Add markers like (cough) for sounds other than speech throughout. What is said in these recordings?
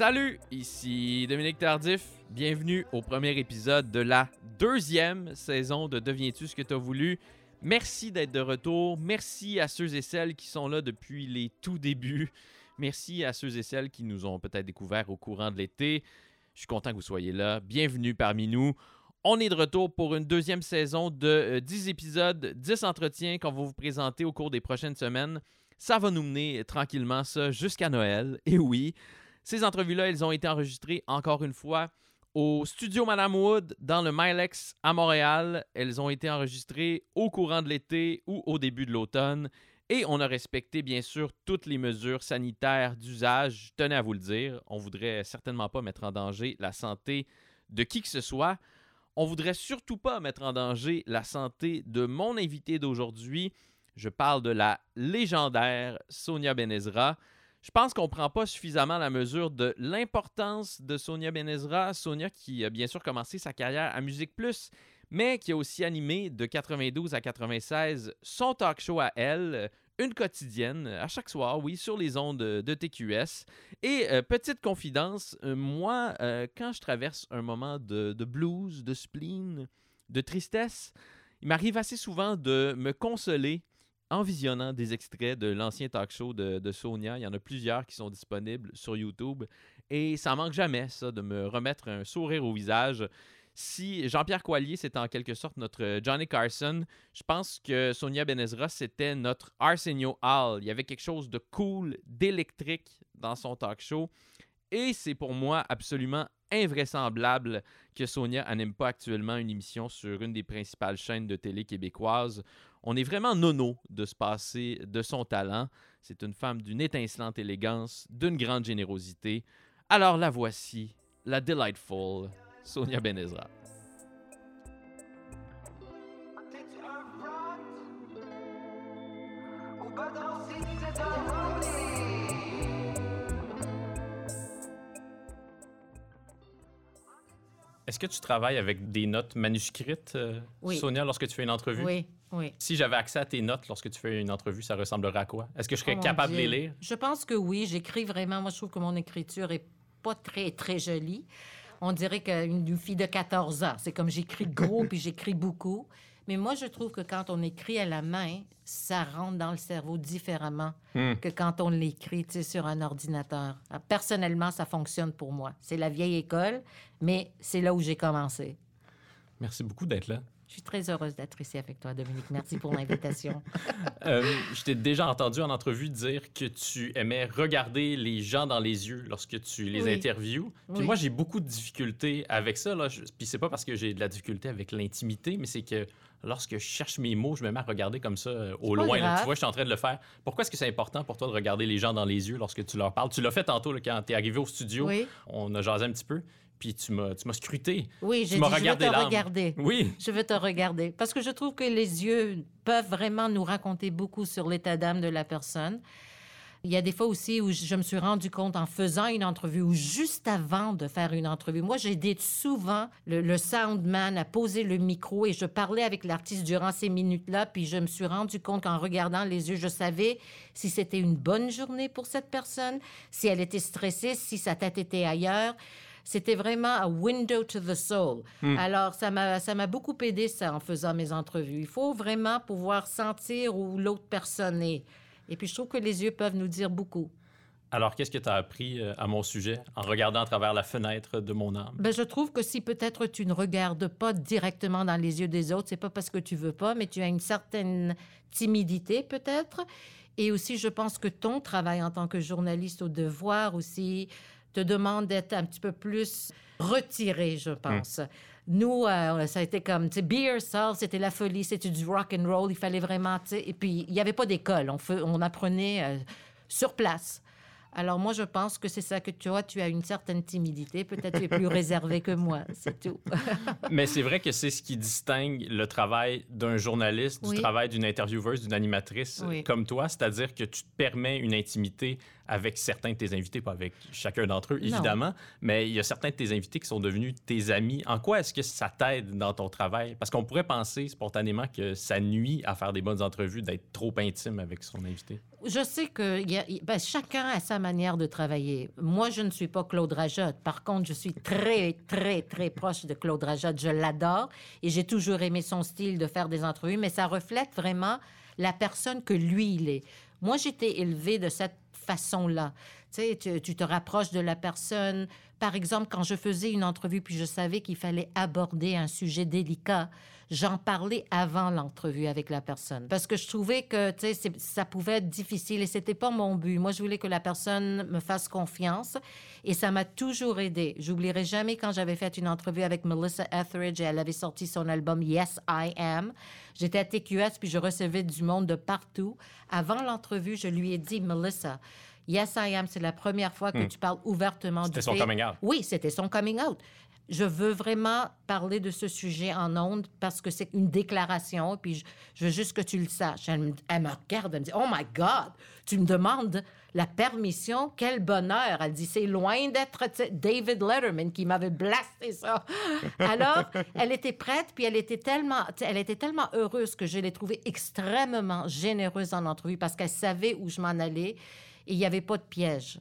Salut, ici Dominique Tardif. Bienvenue au premier épisode de la deuxième saison de Deviens-tu ce que tu as voulu? Merci d'être de retour. Merci à ceux et celles qui sont là depuis les tout débuts. Merci à ceux et celles qui nous ont peut-être découvert au courant de l'été. Je suis content que vous soyez là. Bienvenue parmi nous. On est de retour pour une deuxième saison de 10 euh, épisodes, 10 entretiens qu'on va vous présenter au cours des prochaines semaines. Ça va nous mener tranquillement ça jusqu'à Noël. Et oui, ces entrevues-là, elles ont été enregistrées encore une fois au studio Madame Wood dans le Milex à Montréal. Elles ont été enregistrées au courant de l'été ou au début de l'automne. Et on a respecté, bien sûr, toutes les mesures sanitaires d'usage. Je tenais à vous le dire. On voudrait certainement pas mettre en danger la santé de qui que ce soit. On voudrait surtout pas mettre en danger la santé de mon invité d'aujourd'hui. Je parle de la légendaire Sonia Benezra. Je pense qu'on ne prend pas suffisamment la mesure de l'importance de Sonia Benezra. Sonia qui a bien sûr commencé sa carrière à Musique Plus, mais qui a aussi animé de 92 à 96 son talk show à elle, une quotidienne, à chaque soir, oui, sur les ondes de, TQS. Et euh, petite confidence, euh, moi, euh, quand je traverse un moment de, blues, de spleen, de tristesse, il m'arrive assez souvent de me consoler en visionnant des extraits de l'ancien talk show de, Sonia. Il y en a plusieurs qui sont disponibles sur YouTube. Et ça manque jamais, ça, de me remettre un sourire au visage si Jean-Pierre Coallier, c'était en quelque sorte notre euh, Johnny Carson, je pense que Sonia Benezra, c'était notre Arsenio Hall. Il y avait quelque chose de cool, d'électrique dans son talk show. Et c'est pour moi absolument invraisemblable que Sonia n'aime pas actuellement une émission sur une des principales chaînes de télé québécoises. On est vraiment nono de se passer de son talent. C'est une femme d'une étincelante élégance, d'une grande générosité. Alors la voici, la Delightful Sonia Benezra. Est-ce que tu travailles avec des notes manuscrites, euh, Sonia, lorsque tu fais une entrevue? Oui, oui. Si j'avais accès à tes notes lorsque tu fais une entrevue, ça ressemblerait à quoi? Est-ce que je serais oh capable de les lire? Je pense que oui. J'écris vraiment. Moi, je trouve que mon écriture est pas très, très jolie on dirait qu'une fille de 14 ans. C'est comme j'écris gros puis j'écris beaucoup. Mais moi, je trouve que quand on écrit à la main, ça rentre dans le cerveau différemment hmm. que quand on l'écrit sur un ordinateur. Ah, personnellement, ça fonctionne pour moi. C'est la vieille école, mais c'est là où j'ai commencé. Merci beaucoup d'être là. Je suis très heureuse d'être ici avec toi, Dominique. Merci pour l'invitation. (laughs) euh, je t'ai déjà entendu en entrevue dire que tu aimais regarder les gens dans les yeux lorsque tu les interviews. Puis moi, j'ai beaucoup de difficultés avec ça. Là. Puis c'est pas parce que j'ai de la difficulté avec l'intimité, mais c'est que lorsque je cherche mes mots, je me mets à regarder comme ça euh, au loin. tu vois, je suis en train de le faire. Pourquoi est-ce que c'est important pour toi de regarder les gens dans les yeux lorsque tu leur parles? Tu l'as fait tantôt quand tu es arrivé au studio. On a jasé un petit peu puis tu m'as, tu m'as scruté. Oui, j'ai dit, je veux te regarder. Oui. Je veux te regarder. Parce que je trouve que les yeux peuvent vraiment nous raconter beaucoup sur l'état d'âme de la personne. Il y a des fois aussi où je me suis rendu compte en faisant une entrevue ou juste avant de faire une entrevue. Moi, j'ai aidé souvent le, le, soundman à poser le micro et je parlais avec l'artiste durant ces minutes-là. Puis je me suis rendu compte qu'en regardant les yeux, je savais si c'était une bonne journée pour cette personne, si elle était stressée, si sa tête était ailleurs c'était vraiment un window to the soul. Hmm. Alors, ça m'a, ça m'a beaucoup aidé, ça, en faisant mes entrevues. Il faut vraiment pouvoir sentir où l'autre personne est. Et puis, je trouve que les yeux peuvent nous dire beaucoup. Alors, qu'est-ce que tu as appris euh, à mon sujet en regardant à travers la fenêtre de mon âme? Ben, je trouve que si peut-être tu ne regardes pas directement dans les yeux des autres, c'est pas parce que tu veux pas, mais tu as une certaine timidité peut-être. Et aussi, je pense que ton travail en tant que journaliste au devoir aussi te demande d'être un petit peu plus retiré, je pense. Hmm. Nous, euh, ça a été comme, tu sais, Beer Soul, c'était la folie, c'était du rock and roll, il fallait vraiment, tu sais, et puis il n'y avait pas d'école, on, on apprenait euh, sur place. Alors moi, je pense que c'est ça que tu as. Tu as une certaine timidité. Peut-être tu es plus (laughs) réservé que moi. C'est tout. (laughs) Mais c'est vrai que c'est ce qui distingue le travail d'un journaliste du travail d'une intervieweuse, d'une animatrice comme toi. C'est-à-dire que tu te permets une intimité avec certains de tes invités, pas avec chacun d'entre eux, évidemment. Mais il y a certains de tes invités qui sont devenus tes amis. En quoi est-ce que ça t'aide dans ton travail? Parce qu'on pourrait penser spontanément que ça nuit à faire des bonnes entrevues d'être trop intime avec son invité. Je sais que y a, ben, chacun a sa manière de travailler. Moi, je ne suis pas Claude Rajotte. Par contre, je suis très, très, très proche de Claude Rajotte. Je l'adore et j'ai toujours aimé son style de faire des entrevues, mais ça reflète vraiment la personne que lui, il est. Moi, j'étais élevée de cette façon-là. Tu tu, te rapproches de la personne. Par exemple, quand je faisais une entrevue, puis je savais qu'il fallait aborder un sujet délicat, j'en parlais avant l'entrevue avec la personne. Parce que je trouvais que, ça pouvait être difficile et c'était pas mon but. Moi, je voulais que la personne me fasse confiance et ça m'a toujours aidé. J'oublierai jamais quand j'avais fait une entrevue avec Melissa Etheridge et elle avait sorti son album Yes, I Am. J'étais à TQS puis je recevais du monde de partout. Avant l'entrevue, je lui ai dit, Melissa, Yes, I am, c'est la première fois que hmm. tu parles ouvertement du C'était son coming out. Oui, c'était son coming out je veux vraiment parler de ce sujet en ondes parce que c'est une déclaration, puis je, veux juste que tu le saches. Elle me, regarde, elle me dit, Oh my God, tu me demandes la permission, quel bonheur. Elle dit, c'est loin d'être David Letterman qui m'avait blasté ça. (laughs) Alors, elle était prête, puis elle était tellement, elle était tellement heureuse que je l'ai trouvée extrêmement généreuse en entrevue parce qu'elle savait où je m'en allais et il n'y avait pas de piège.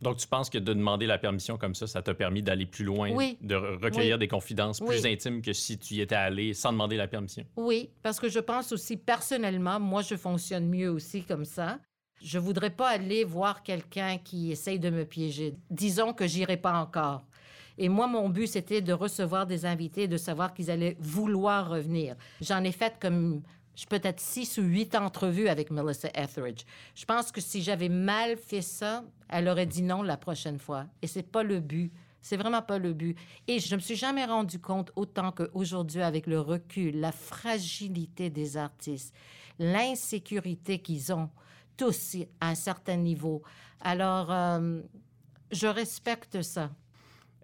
Donc, tu penses que de demander la permission comme ça, ça t'a permis d'aller plus loin, de recueillir des confidences plus intimes que si tu y étais allé sans demander la permission? Oui, parce que je pense aussi, personnellement, moi, je fonctionne mieux aussi comme ça. Je voudrais pas aller voir quelqu'un qui essaye de me piéger. Disons que j'irai pas encore. Et moi, mon but, c'était de recevoir des invités, de savoir qu'ils allaient vouloir revenir. J'en ai fait comme peut-être six ou huit entrevues avec Melissa Etheridge. Je pense que si j'avais mal fait ça, elle aurait dit non la prochaine fois. Et c'est pas le but. C'est vraiment pas le but. Et je me suis jamais rendu compte autant qu'aujourd'hui, avec le recul, la fragilité des artistes, l'insécurité qu'ils ont tous à un certain niveau. Alors, euh, je respecte ça.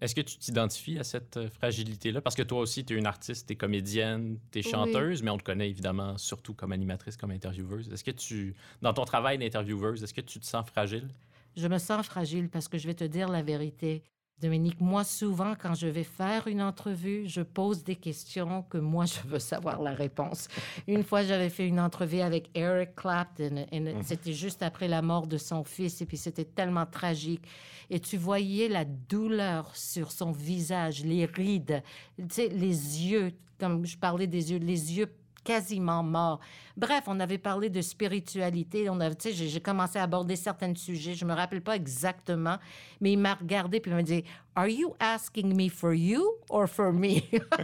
Est-ce que tu t'identifies à cette euh, fragilité-là? Parce que toi aussi, tu es une artiste, tu es comédienne, tu es chanteuse, mais on te connaît évidemment surtout comme animatrice, comme intervieweuse. Est-ce que tu, dans ton travail d'intervieweuse, est-ce que tu te sens fragile? Je me sens fragile parce que je vais te dire la vérité. Dominique, moi, souvent, quand je vais faire une entrevue, je pose des questions que moi, je veux savoir la réponse. Une fois, j'avais fait une entrevue avec Eric Clapton et mhm. c'était juste après la mort de son fils et puis c'était tellement tragique. Et tu voyais la douleur sur son visage, les rides, tu sais, les yeux, comme je parlais des yeux, les yeux quasiment mort. Bref, on avait parlé de spiritualité. On avait, j'ai commencé à aborder certains sujets. Je me rappelle pas exactement, mais il m'a regardé puis il m'a dit, "Are you asking me for you or for me?"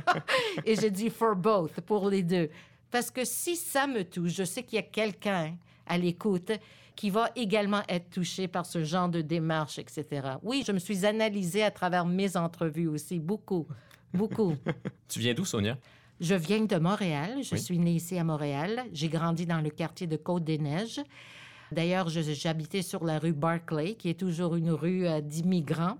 (laughs) Et j'ai dit "For both", pour les deux. Parce que si ça me touche, je sais qu'il y a quelqu'un à l'écoute qui va également être touché par ce genre de démarche, etc. Oui, je me suis analysée à travers mes entrevues aussi, beaucoup, beaucoup. (laughs) tu viens d'où, Sonia? Je viens de Montréal. Je suis née ici à Montréal. J'ai grandi dans le quartier de Côte-des-Neiges. D'ailleurs, j'habitais sur la rue Barclay, qui est toujours une rue euh, d'immigrants.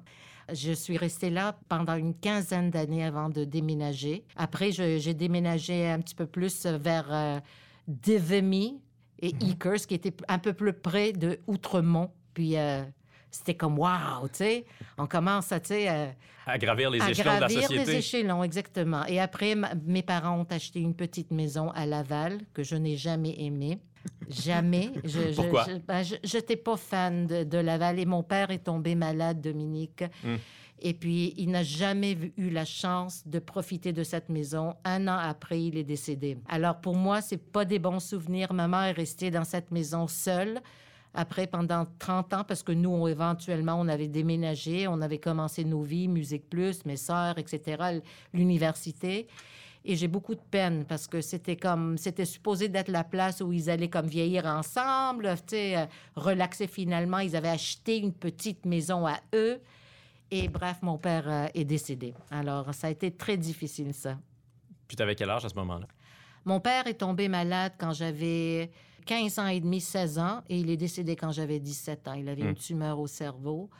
Je suis restée là pendant une quinzaine d'années avant de déménager. Après, j'ai déménagé un petit peu plus vers euh, Devemy et mm qui était un peu plus près de Outremont. Puis euh, c'était comme wow, tu sais. On commence à, tu sais. Euh, à gravir les échelons de la société. gravir les échelons, exactement. Et après, mes parents ont acheté une petite maison à Laval que je n'ai jamais aimée. Jamais. (laughs) Je, Pourquoi? Je, ben, n'étais pas fan de, Laval et mon père est tombé malade, Dominique. Hmm. Et puis, il n'a jamais eu la chance de profiter de cette maison. Un an après, il est décédé. Alors, pour moi, c'est pas des bons souvenirs. Maman est restée dans cette maison seule après pendant 30 ans parce que nous, on, éventuellement, on avait déménagé, on avait commencé nos vies, Musique Plus, mes sœurs, etc., l'université. Et j'ai beaucoup de peine parce que c'était comme, c'était supposé d'être la place où ils allaient comme vieillir ensemble, tu sais, euh, relaxer finalement. Ils avaient acheté une petite maison à eux. Et bref, mon père euh, est décédé. Alors, ça a été très difficile, ça. Puis, tu avais quel âge à ce moment-là? Mon père est tombé malade quand j'avais 15 ans et demi, 16 ans, et il est décédé quand j'avais 17 ans. Il avait une hmm. tumeur au cerveau.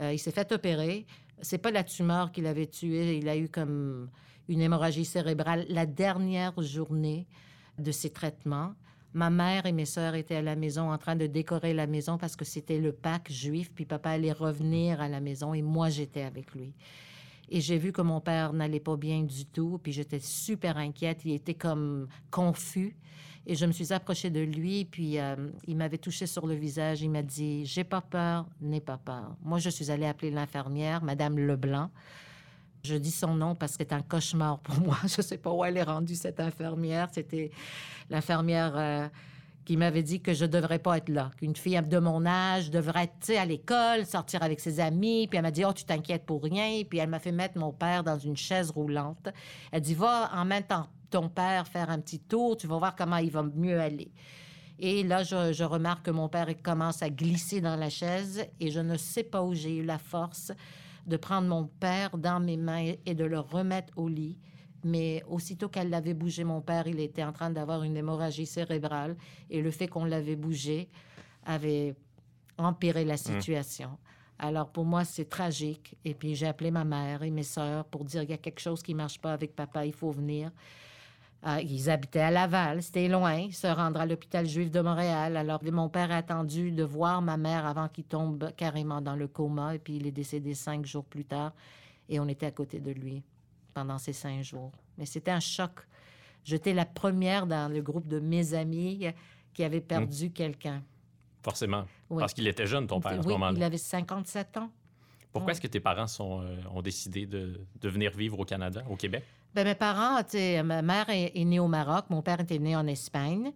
Euh, il s'est fait opérer. C'est pas la tumeur qui l'avait tué. Il a eu comme une hémorragie cérébrale la dernière journée de ses traitements. Ma mère et mes sœurs étaient à la maison en train de décorer la maison parce que c'était le Pâques juif, puis papa allait revenir à la maison et moi j'étais avec lui. Et j'ai vu que mon père n'allait pas bien du tout, puis j'étais super inquiète. Il était comme confus. Et je me suis approchée de lui, puis euh, il m'avait touché sur le visage. Il m'a dit J'ai pas peur, n'aie pas peur. Moi, je suis allée appeler l'infirmière, Madame Leblanc. Je dis son nom parce que c'est un cauchemar pour (laughs) moi. Je ne sais pas où elle est rendue, cette infirmière. C'était l'infirmière euh, qui m'avait dit que je devrais pas être là, qu'une fille de mon âge devrait être à l'école, sortir avec ses amis. Puis elle m'a dit, oh, tu t'inquiètes pour rien. Puis elle m'a fait mettre mon père dans une chaise roulante. Elle dit, va en même temps ton père faire un petit tour, tu vas voir comment il va mieux aller. Et là, je, je remarque que mon père commence à glisser dans la chaise et je ne sais pas où j'ai eu la force de prendre mon père dans mes mains et de le remettre au lit. Mais aussitôt qu'elle l'avait bougé, mon père, il était en train d'avoir une hémorragie cérébrale et le fait qu'on l'avait bougé avait empiré la mmh. situation. Alors pour moi, c'est tragique. Et puis j'ai appelé ma mère et mes sœurs pour dire il y a quelque chose qui marche pas avec papa, il faut venir. Ah, ils habitaient à Laval, c'était loin, se rendre à l'hôpital juif de Montréal. Alors, mon père a attendu de voir ma mère avant qu'il tombe carrément dans le coma, et puis il est décédé cinq jours plus tard, et on était à côté de lui pendant ces cinq jours. Mais c'était un choc. J'étais la première dans le groupe de mes amis qui avait perdu mmh. quelqu'un. Forcément. Parce qu'il était jeune, ton père, à ce moment-là. Il avait 57 ans. Pourquoi est-ce que tes parents sont, euh, ont décidé de, de venir vivre au Canada, au Québec? Bien, mes parents, ma mère est, née au Maroc, mon père était né en Espagne.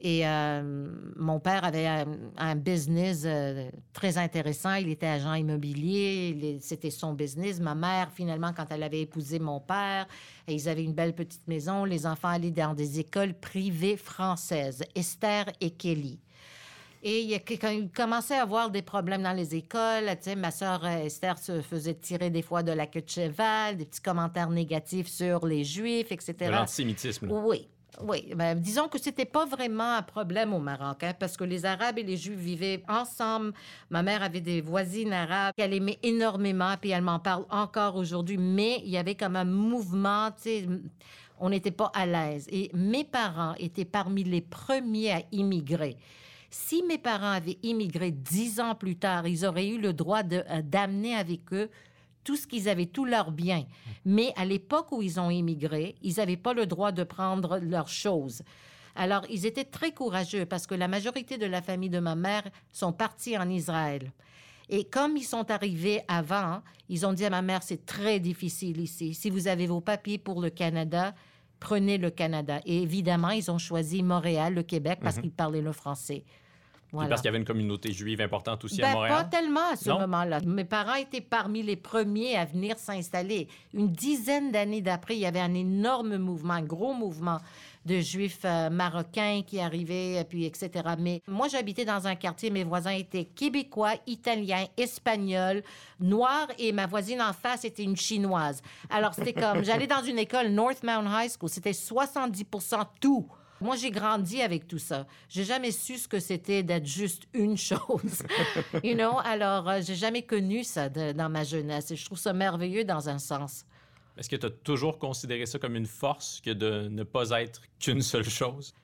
Et euh, mon père avait un, business euh, très intéressant. Il était agent immobilier. C'était son business. Ma mère, finalement, quand elle avait épousé mon père, ils avaient une belle petite maison. Les enfants allaient dans des écoles privées françaises, Esther et Kelly. Et quand il commençait à avoir des problèmes dans les écoles, ma sœur euh, Esther se faisait tirer des fois de la queue de cheval, des petits commentaires négatifs sur les Juifs, etc. De l'antisémitisme. Oui. Oui, ben, disons que c'était pas vraiment un problème au Maroc, hein, parce que les Arabes et les Juifs vivaient ensemble. Ma mère avait des voisines arabes qu'elle aimait énormément, puis elle m'en parle encore aujourd'hui. Mais il y avait comme un mouvement, on n'était pas à l'aise. Et mes parents étaient parmi les premiers à immigrer. Si mes parents avaient immigré dix ans plus tard, ils auraient eu le droit euh, d'amener avec eux tout ce qu'ils avaient, tous leurs biens. Mais à l'époque où ils ont immigré, ils n'avaient pas le droit de prendre leurs choses. Alors, ils étaient très courageux parce que la majorité de la famille de ma mère sont partis en Israël. Et comme ils sont arrivés avant, ils ont dit à ma mère, c'est très difficile ici. Si vous avez vos papiers pour le Canada, prenez le Canada. Et évidemment, ils ont choisi Montréal, le Québec, parce mhm. qu'ils parlaient le français. Voilà. Parce qu'il y avait une communauté juive importante aussi à ben, Montréal? Pas tellement à ce moment-là. Mes parents étaient parmi les premiers à venir s'installer. Une dizaine d'années d'après, il y avait un énorme mouvement, un gros mouvement de juifs euh, marocains qui arrivaient, puis etc. Mais moi, j'habitais dans un quartier, mes voisins étaient québécois, italiens, espagnols, noirs, et ma voisine en face était une chinoise. Alors, c'était comme, j'allais dans une école, North Mount High School, c'était 70% tout. Moi, j'ai grandi avec tout ça. J'ai jamais su ce que c'était d'être juste une chose. (laughs) you know? Alors, euh, j'ai jamais connu ça dans ma jeunesse et je trouve ça merveilleux dans un sens. Est-ce que tu as toujours considéré ça comme une force que de ne pas être qu'une seule chose?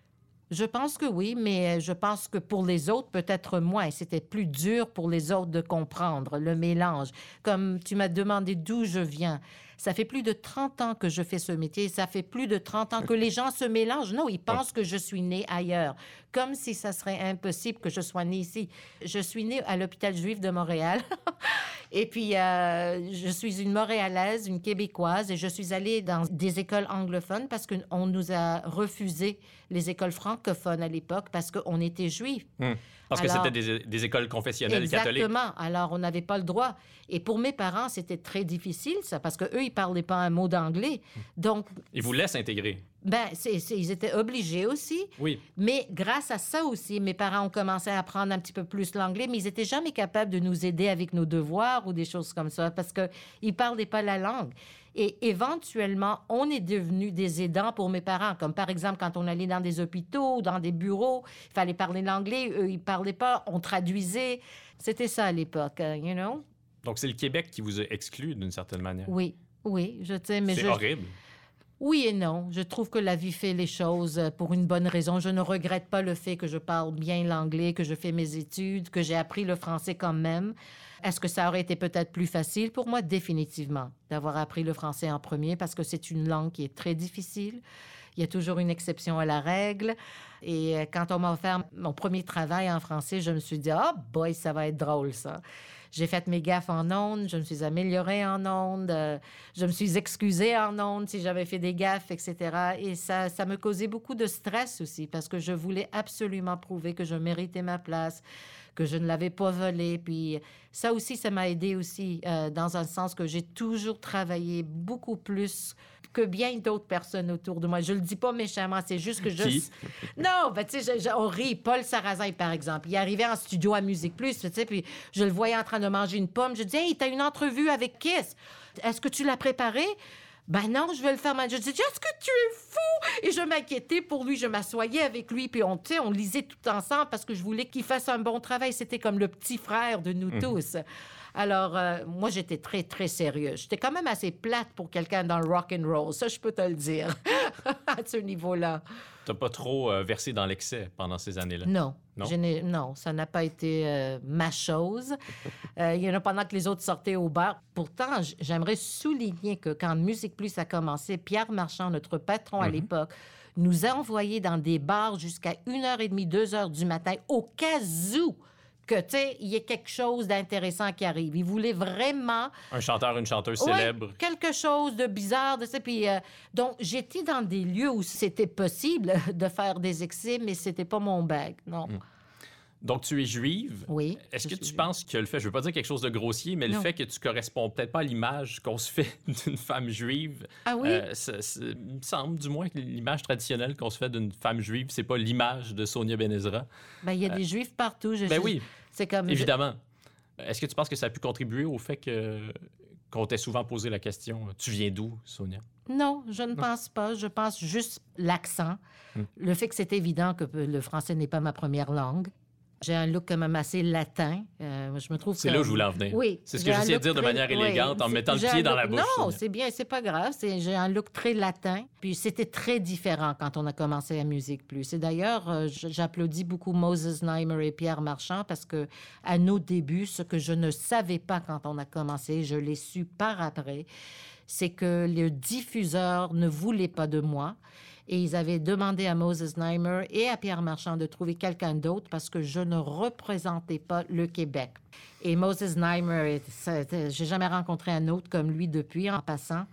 Je pense que oui, mais je pense que pour les autres, peut-être moins. C'était plus dur pour les autres de comprendre le mélange. Comme tu m'as demandé d'où je viens. Ça fait plus de 30 ans que je fais ce métier. Ça fait plus de 30 ans que les gens se mélangent. Non, ils pensent que je suis née ailleurs. Comme si ça serait impossible que je sois née ici. Je suis née à l'hôpital juif de Montréal. (laughs) et puis, euh, je suis une Montréalaise, une Québécoise, et je suis allée dans des écoles anglophones parce qu'on nous a refusé les écoles francophones à l'époque parce qu'on était juifs. Hmm. Parce que c'était des, écoles confessionnelles catholiques. Exactement. Alors, on n'avait pas le droit. Et pour mes parents, c'était très difficile, ça, parce qu'eux, ils ne parlaient pas un mot d'anglais. Donc... Ils vous laissent intégrer. Ben, ils étaient obligés aussi. Oui. Mais grâce à ça aussi, mes parents ont commencé à apprendre un petit peu plus l'anglais, mais ils n'étaient jamais capables de nous aider avec nos devoirs ou des choses comme ça, parce qu'ils ne parlaient pas la langue. Et éventuellement, on est devenu des aidants pour mes parents. Comme par exemple, quand on allait dans des hôpitaux, dans des bureaux, il fallait parler l'anglais, eux, ils parlaient pas, on traduisait. C'était ça à l'époque, hein, you know? Donc, c'est le Québec qui vous a exclu d'une certaine manière. Oui, oui, je sais, mais C'est horrible. Oui et non. Je trouve que la vie fait les choses euh, pour une bonne raison. Je ne regrette pas le fait que je parle bien l'anglais, que je fais mes études, que j'ai appris le français quand même. Est-ce que ça aurait été peut-être plus facile pour moi? Définitivement, d'avoir appris le français en premier parce que c'est une langue qui est très difficile. Il y a toujours une exception à la règle. Et euh, quand on m'a offert mon premier travail en français, je me suis dit, oh boy, ça va être drôle, ça. J'ai fait mes gaffes en ondes, je me suis améliorée en ondes, euh, je me suis excusée en ondes si j'avais fait des gaffes, etc. Et ça, ça me causait beaucoup de stress aussi parce que je voulais absolument prouver que je méritais ma place, que je ne l'avais pas volée. Puis ça aussi, ça m'a aidé aussi euh, dans un sens que j'ai toujours travaillé beaucoup plus que bien d'autres personnes autour de moi. Je le dis pas méchamment, c'est juste que je... Qui? Non, ben, tu sais, on rit. Paul Sarrazin, par exemple. Il arrivait en studio à Musique Plus, tu sais, puis je le voyais en train de manger une pomme. Je dis, hey, t'as une entrevue avec Kiss. Est-ce que tu l'as préparée? Ben non, je vais le faire. Je dis, est-ce que tu es fou? Et je m'inquiétais pour lui. Je m'assoyais avec lui, puis on, on lisait tout ensemble parce que je voulais qu'il fasse un bon travail. C'était comme le petit frère de nous tous. Alors, euh, moi, j'étais très, très sérieuse. J'étais quand même assez plate pour quelqu'un dans le rock and roll. Ça, je peux te le dire, (laughs) à ce niveau-là. T'as pas trop euh, versé dans l'excès pendant ces années-là? Non. Non? Je non, ça n'a pas été euh, ma chose. (laughs) Il y en a pendant que les autres sortaient au bar. Pourtant, j'aimerais souligner que quand Musique Plus a commencé, Pierre Marchand, notre patron à Mhm. l'époque, nous a envoyés dans des bars jusqu'à 1h30, 2h du matin, au cas où que, tu sais, il y ait quelque chose d'intéressant qui arrive. Il voulait vraiment Un chanteur, une chanteuse Ouais, célèbre. quelque chose de bizarre, de ça. Puis, euh, donc, j'étais dans des lieux où c'était possible (laughs) de faire des excès, mais c'était pas mon bag, non. Mm. Donc, tu es juive. Oui. Est-ce que suis- tu penses que le fait, je veux pas dire quelque chose de grossier, mais le fait que tu corresponds peut-être pas à l'image qu'on se fait (laughs) d'une femme juive, Ah oui? euh, ça- ça- il me semble du moins que l'image traditionnelle qu'on se fait d'une femme juive, c'est pas l'image de Sonia Benezra. Ben, il y a des juifs partout. Je Ben sais- oui, C'est comme. évidemment. Est-ce que tu penses que ça a pu contribuer au fait que qu'on t'ait souvent posé la question Tu viens d'où, Sonia Non, je ne pense pas. Je pense juste l'accent. Hmm. Le fait que c'est évident que le français n'est pas ma première langue. J'ai un look quand même assez latin. Euh, je me trouve C'est là où je voulais en venir. Oui. C'est ce que j'essayais de dire de très- manière oui, élégante en c'est- mettant le pied dans la bouche. Non, c'est bien, c'est pas grave. J'ai un look très latin. Puis c'était très différent quand on a commencé à Musique Plus. Et d'ailleurs, euh, j'applaudis beaucoup Moses Neimer et Pierre Marchand parce que à nos débuts, ce que je ne savais pas quand on a commencé, je l'ai su par après, c'est que le diffuseur ne voulait pas de moi. Et ils avaient demandé à Moses Neimer et à Pierre Marchand de trouver quelqu'un d'autre parce que je ne représentais pas le Québec. Et Moses Neimer, j'ai jamais rencontré un autre comme lui depuis en passant.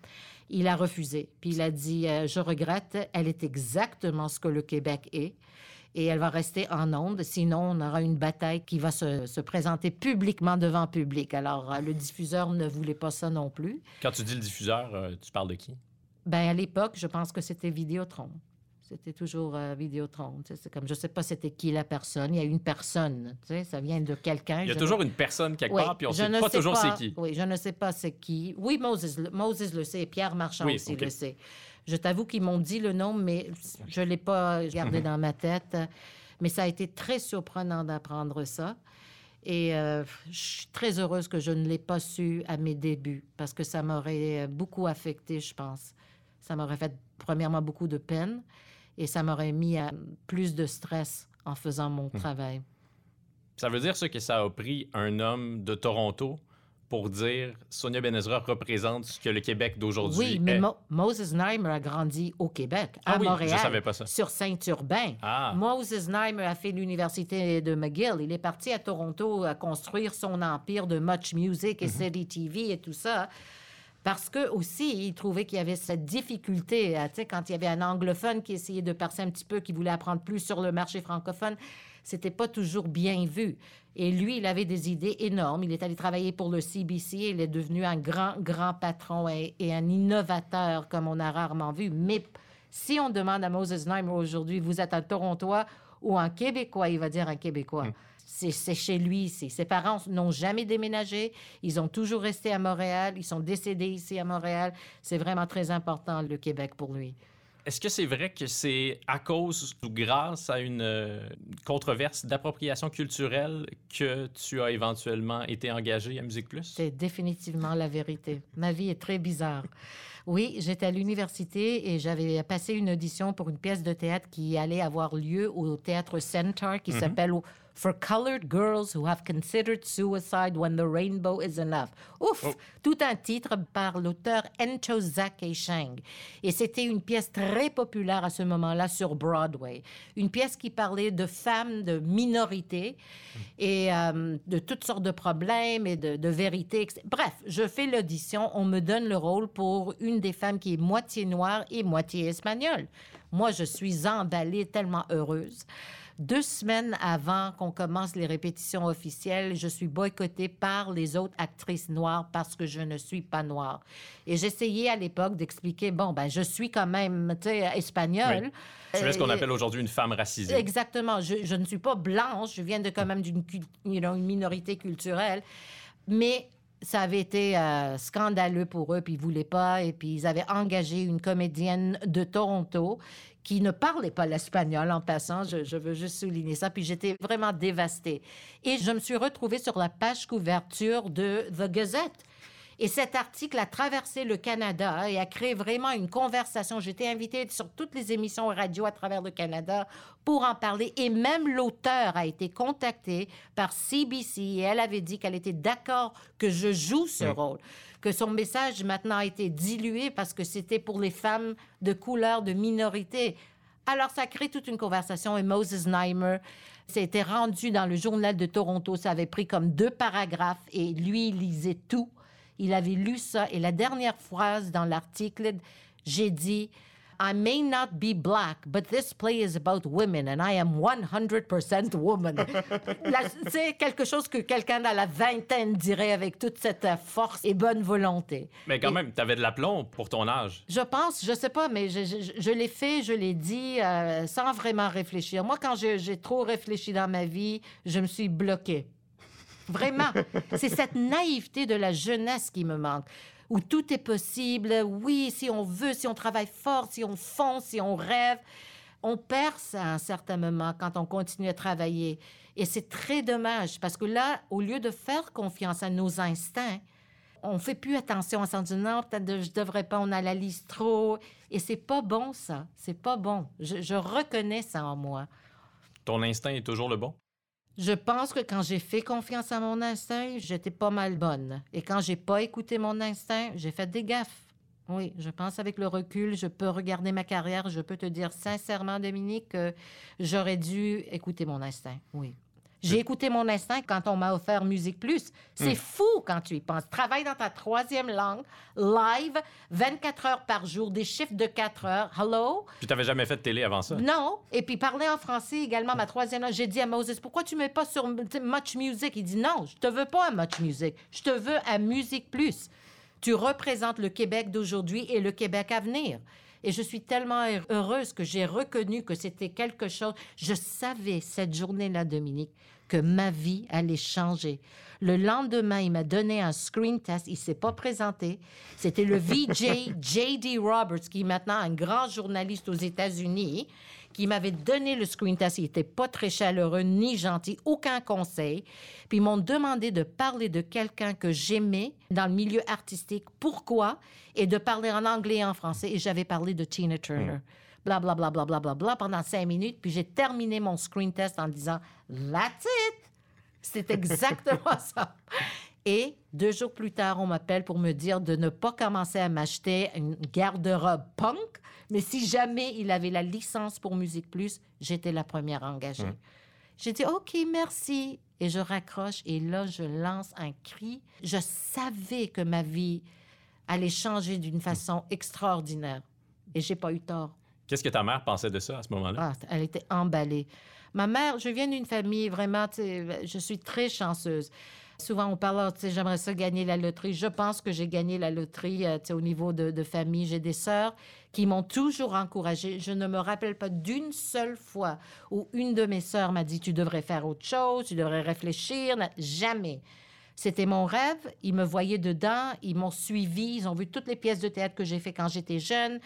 Il a refusé. Puis il a dit euh, Je regrette, elle est exactement ce que le Québec est. Et elle va rester en onde. Sinon, on aura une bataille qui va se, se présenter publiquement devant public. Alors, euh, le diffuseur ne voulait pas ça non plus. Quand tu dis le diffuseur, euh, tu parles de qui? Ben, à l'époque, je pense que c'était Vidéotron. C'était toujours euh, Vidéotron. C'est comme, je sais pas c'était qui la personne. Il y a une personne, ça vient de quelqu'un. Il y a toujours une personne quelque Oui, part, puis on je sait ne pas sais toujours pas- c'est qui. Oui, je ne sais pas c'est qui. Oui, Moses, le- Moses le sait, Pierre Marchand Oui, aussi le sait. Je t'avoue qu'ils m'ont dit le nom, mais je ne l'ai pas gardé (laughs) dans ma tête. Mais ça a été très surprenant d'apprendre ça. Et euh, je suis très heureuse que je ne l'ai pas su à mes débuts, parce que ça m'aurait beaucoup affecté, je pense. Ça m'aurait fait, premièrement, beaucoup de peine, et ça m'aurait mis à plus de stress en faisant mon Mhm. travail. Ça veut dire ça que ça a pris un homme de Toronto pour dire Sonia Benezra représente ce que le Québec d'aujourd'hui Oui, mais est. Mo- Moses Neimer a grandi au Québec, Ah à oui, Montréal, je savais pas ça. sur Saint-Urbain. Ah, Moses Neimer a fait l'université de McGill. Il est parti à Toronto à construire son empire de Much Music et. City TV et tout ça. Parce que aussi, il trouvait qu'il y avait cette difficulté, euh, tu sais, quand il y avait un anglophone qui essayait de percer un petit peu, qui voulait apprendre plus sur le marché francophone, c'était pas toujours bien vu. Et lui, il avait des idées énormes. Il est allé travailler pour le CBC. Il est devenu un grand, grand patron et, et un innovateur comme on a rarement vu. Mais si on demande à Moses Neimer aujourd'hui, vous êtes un Torontois ou un Québécois, il va dire un Québécois. C'est c'est chez lui ici. Ses parents n'ont jamais déménagé. Ils ont toujours resté à Montréal. Ils sont décédés ici à Montréal. C'est vraiment très important, le Québec, pour lui. est-ce que c'est vrai que c'est à cause ou grâce à une euh, controverse d'appropriation culturelle que tu as éventuellement été engagé à Musique Plus? C'est définitivement la vérité. Ma vie est très bizarre. Oui, j'étais à l'université et j'avais passé une audition pour une pièce de théâtre qui allait avoir lieu au théâtre Centaur qui s'appelle For Colored Girls Who Have Considered Suicide When the Rainbow Is Enough. Ouf! Tout un titre par l'auteur Encho Zake Shang. Et c'était une pièce très populaire à ce moment-là sur Broadway. Une pièce qui parlait de femmes de minorité et euh, de toutes sortes de problèmes et de, de vérités. Bref, je fais l'audition. On me donne le rôle pour une des femmes qui est moitié noire et moitié espagnole. Moi, je suis emballée, tellement heureuse. Deux semaines avant qu'on commence les répétitions officielles, je suis boycottée par les autres actrices noires parce que je ne suis pas noire. Et j'essayais à l'époque d'expliquer, bon, ben, je suis quand même, tu sais, espagnole. Tu es ce qu'on Euh, appelle aujourd'hui une femme racisée. Exactement. Je, je ne suis pas blanche. Je viens de quand même d'une cul- you know, une minorité culturelle. Mais ça avait été euh, scandaleux pour eux, puis ils voulaient pas. Et puis ils avaient engagé une comédienne de Toronto qui ne parlait pas l'espagnol en passant. Je, je veux juste souligner ça. Puis j'étais vraiment dévastée. Et je me suis retrouvée sur la page couverture de The Gazette. Et cet article a traversé le Canada et a créé vraiment une conversation. J'étais invitée sur toutes les émissions radio à travers le Canada pour en parler. Et même l'auteur a été contacté par CBC et elle avait dit qu'elle était d'accord que je joue ce rôle. Que son message maintenant a été dilué parce que c'était pour les femmes de couleur, de minorité. Alors, ça crée toute une conversation et Moses Neimer s'était rendu dans le journal de Toronto. Ça avait pris comme deux paragraphes et lui, il lisait tout. Il avait lu ça et la dernière phrase dans l'article, j'ai dit I may not be black, but this play is about women and I am 100% woman. (laughs) C'est quelque chose que quelqu'un dans la vingtaine dirait avec toute cette force et bonne volonté. Mais quand Et- même, tu avais de l'aplomb pour ton âge. je pense, je sais pas, mais je, je- je l'ai fait, je l'ai dit euh, sans vraiment réfléchir. Moi, quand j'ai trop réfléchi dans ma vie, je me suis bloquée. Vraiment. C'est cette naïveté de la jeunesse qui me manque, où tout est possible. Oui, si on veut, si on travaille fort, si on fonce, si on rêve. On perd ça à un certain moment quand on continue à travailler. Et c'est très dommage parce que là, au lieu de faire confiance à nos instincts, on fait plus attention. On s'en dit non, peut-être je devrais pas, on a la liste trop. Et c'est pas bon, ça. C'est pas bon. Je reconnais ça en moi. Ton instinct est toujours le bon? Je pense que quand j'ai fait confiance à mon instinct, j'étais pas mal bonne. Et quand j'ai pas écouté mon instinct, j'ai fait des gaffes. Oui, je pense avec le recul, je peux regarder ma carrière, je peux te dire sincèrement, Dominique, que j'aurais dû écouter mon instinct. Oui. J'ai écouté mon instinct quand on m'a offert Musique Plus. C'est fou quand tu y penses. Travaille dans ta troisième langue, live, 24 heures par jour, des chiffres de 4 heures. Hello? Puis t'avais jamais fait de télé avant ça? Non. Et puis parler en français également, ma troisième langue. J'ai dit à Moses, pourquoi tu ne mets pas sur Much Music? Il dit, non, je te veux pas à Much Music. Je te veux à Musique Plus. Tu représentes le Québec d'aujourd'hui et le Québec à venir. Et je suis tellement heureuse que j'ai reconnu que c'était quelque chose. Je savais cette journée-là, Dominique, que ma vie allait changer. Le lendemain, il m'a donné un screen test. Il s'est pas présenté. C'était le VJ (laughs) J.D. Roberts, qui est maintenant un grand journaliste aux États-Unis, qui m'avait donné le screen test. Il était pas très chaleureux ni gentil, aucun conseil. Puis ils m'ont demandé de parler de quelqu'un que j'aimais dans le milieu artistique. Pourquoi? Et de parler en anglais et en français. Et j'avais parlé de Tina Turner. Bla, bla, bla, bla, bla, bla, bla, pendant cinq minutes. Puis j'ai terminé mon screen test en disant That's it! C'est exactement (laughs) ça. Et deux jours plus tard, on m'appelle pour me dire de ne pas commencer à m'acheter une garde-robe punk, mais si jamais il avait la licence pour Musique Plus, j'étais la première engagée. J'ai dit OK, merci. Et je raccroche et là, je lance un cri. Je savais que ma vie allait changer d'une façon extraordinaire. Et j'ai pas eu tort. Qu'est-ce que ta mère pensait de ça à ce moment-là? Ah, elle était emballée. Ma mère, je viens d'une famille vraiment, je suis très chanceuse. Souvent, on parle, ah, tu sais, j'aimerais ça gagner la loterie. Je pense que j'ai gagné la loterie, euh, tu sais, au niveau de, famille. J'ai des sœurs qui m'ont toujours encouragée. Je ne me rappelle pas d'une seule fois où une de mes sœurs m'a dit, tu devrais faire autre chose, tu devrais réfléchir. Jamais. C'était mon rêve. Ils me voyaient dedans. Ils m'ont suivi. Ils ont vu toutes les pièces de théâtre que j'ai fait quand j'étais jeune.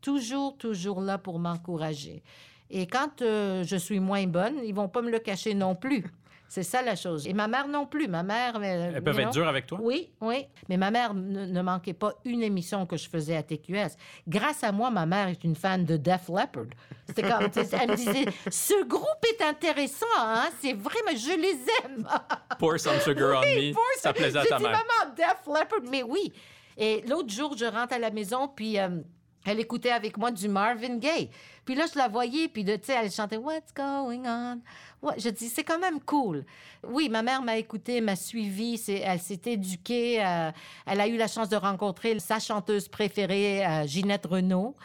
Toujours, toujours là pour m'encourager. Et quand euh, je suis moins bonne, ils vont pas me le cacher non plus. C'est ça la chose. Et ma mère non plus. Ma mère. euh, Elles peuvent être dures avec toi? Oui, oui. Mais ma mère ne, ne manquait pas une émission que je faisais à TQS. Grâce à moi, ma mère est une fan de Def Leppard. C'était comme, elle me disait, ce groupe est intéressant, hein? C'est vrai, mais je les aime. Pour some sugar on me. Pour Ça plaisait à ta mère. maman, Def Leppard, mais oui. Et l'autre jour, je rentre à la maison, puis euh, elle écoutait avec moi du Marvin Gaye. Puis là, je la voyais, puis tu sais, elle chantait What's going on? Je dis, c'est quand même cool. Oui, ma mère m'a écoutée, m'a suivie, elle s'est éduquée. euh, elle a eu la chance de rencontrer sa chanteuse préférée, euh, Ginette Renault.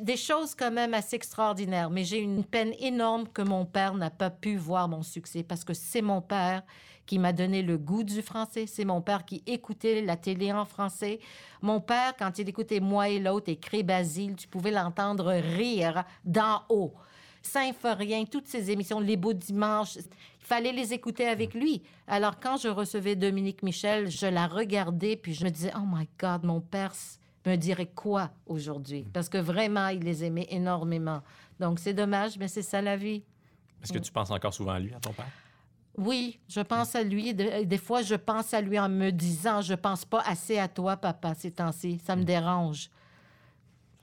Des choses quand même assez extraordinaires. Mais j'ai une peine énorme que mon père n'a pas pu voir mon succès parce que c'est mon père qui m'a donné le goût du français. C'est mon père qui écoutait la télé en français. Mon père, quand il écoutait Moi et l'autre et Cré Basile, tu pouvais l'entendre rire d'en haut. Symphorien, toutes ces émissions, Les Beaux Dimanches, il fallait les écouter avec lui. Alors, quand je recevais Dominique Michel, je la regardais, puis je me disais, oh my God, mon père me dirait quoi aujourd'hui? Parce que vraiment, il les aimait énormément. Donc, c'est dommage, mais c'est ça la vie. Est-ce que tu penses encore souvent à lui, à ton père? Oui, je pense à lui. De- Des fois, je pense à lui en me disant, je pense pas assez à toi, papa, ces temps-ci. Ça me dérange.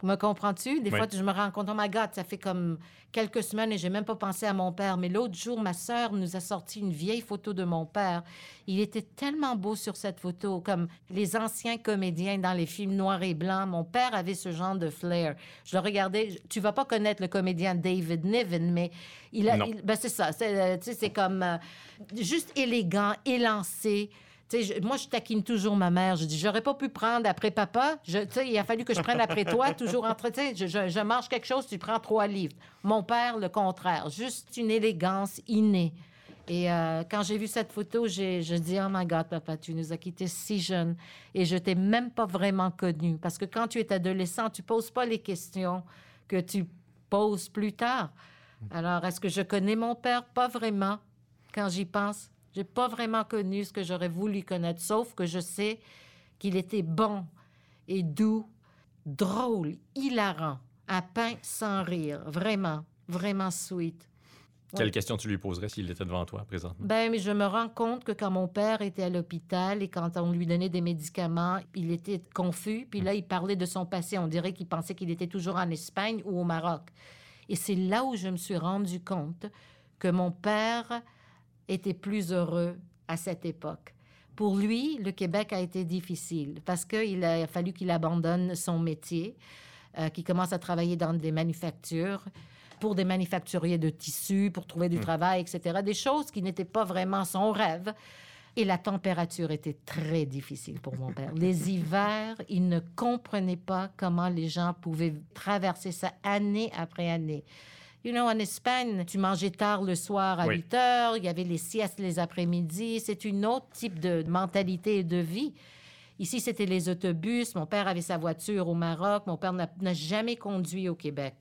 Me comprends-tu? Des Oui. fois, je me rends compte, oh my God, ça fait comme quelques semaines et j'ai même pas pensé à mon père. Mais l'autre jour, ma sœur nous a sorti une vieille photo de mon père. Il était tellement beau sur cette photo, comme les anciens comédiens dans les films noirs et blancs. Mon père avait ce genre de flair. Je le regardais. Tu vas pas connaître le comédien David Niven, mais il a. Il- ben, c'est ça. C'est, euh, c'est comme euh, juste élégant, élancé. Moi, je taquine toujours ma mère. Je dis, j'aurais pas pu prendre après papa. Il a fallu que je prenne après toi, toujours entre. Je, je mange quelque chose, tu prends trois livres. Mon père, le contraire. Juste une élégance innée. Et euh, quand j'ai vu cette photo, j'ai, je dis, oh my God, papa, tu nous as quittés si jeunes. Et je t'ai même pas vraiment connu. Parce que quand tu es adolescent, tu poses pas les questions que tu poses plus tard. Alors, est-ce que je connais mon père? Pas vraiment. Quand j'y pense, j'ai pas vraiment connu ce que j'aurais voulu connaître, sauf que je sais qu'il était bon et doux, drôle, hilarant, à pain sans rire. Vraiment, vraiment sweet. Quelle question tu lui poserais s'il était devant toi présentement? Ben, mais je me rends compte que quand mon père était à l'hôpital et quand on lui donnait des médicaments, il était confus. Puis là, il parlait de son passé. On dirait qu'il pensait qu'il était toujours en Espagne ou au Maroc. Et c'est là où je me suis rendu compte que mon père était plus heureux à cette époque. Pour lui, le Québec a été difficile parce qu'il a fallu qu'il abandonne son métier, euh, qu'il commence à travailler dans des manufactures pour des manufacturiers de tissus, pour trouver du travail, etc. Des choses qui n'étaient pas vraiment son rêve. Et la température était très difficile pour mon père. Les (laughs) hivers, il ne comprenait pas comment les gens pouvaient traverser ça année après année. You know, en Espagne, tu mangeais tard le soir à Oui. 8 heures, il y avait les siestes les après-midi. C'est une autre type de mentalité et de vie. Ici, c'était les autobus. Mon père avait sa voiture au Maroc. Mon père n'a n'a jamais conduit au Québec.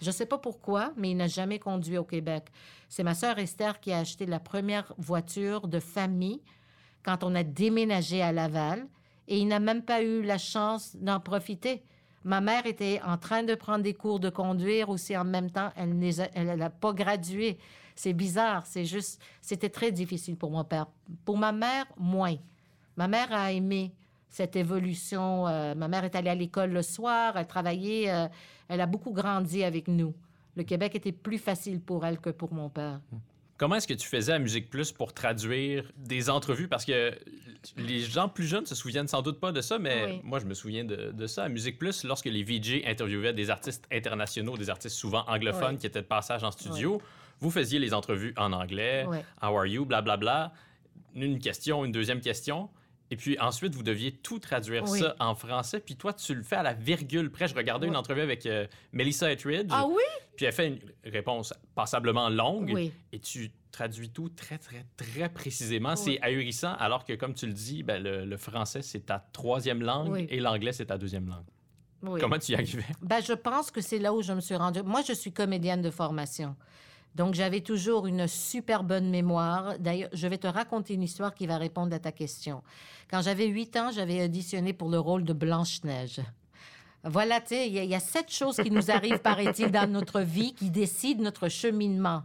Je ne sais pas pourquoi, mais il n'a jamais conduit au Québec. C'est ma sœur Esther qui a acheté la première voiture de famille quand on a déménagé à Laval et il n'a même pas eu la chance d'en profiter. Ma mère était en train de prendre des cours de conduire aussi en même temps. Elle n'a pas gradué. C'est bizarre. C'est juste, c'était très difficile pour mon père. Pour ma mère, moins. Ma mère a aimé cette évolution. Euh, ma mère est allée à l'école le soir, elle travaillait, euh, elle a beaucoup grandi avec nous. Le Québec était plus facile pour elle que pour mon père. Comment est-ce que tu faisais à Musique Plus pour traduire des entrevues? Parce que les gens plus jeunes se souviennent sans doute pas de ça, mais Oui. moi, je me souviens de, de ça. À Musique Plus, lorsque les VJ interviewaient des artistes internationaux, des artistes souvent anglophones Oui. qui étaient de passage en studio, vous faisiez les entrevues en anglais. How are you, blablabla, une question, une deuxième question. Et puis ensuite, vous deviez tout traduire Oui. ça en français. Puis toi, tu le fais à la virgule près. Je regardais une entrevue avec euh, Melissa Etheridge. Ah oui? Puis elle fait une réponse passablement longue Oui. et tu traduis tout très, très, très précisément. C'est ahurissant, alors que, comme tu le dis, ben, le, le français, c'est ta troisième langue et l'anglais, c'est ta deuxième langue. Oui. Comment tu y arrivais? Ben, je pense que c'est là où je me suis rendue. Moi, je suis comédienne de formation. Donc, j'avais toujours une super bonne mémoire. D'ailleurs, je vais te raconter une histoire qui va répondre à ta question. Quand j'avais huit ans, j'avais auditionné pour le rôle de Blanche-Neige. Voilà, tu sais, il y, a- sept choses qui nous arrivent, paraît-il, dans notre vie qui décident notre cheminement.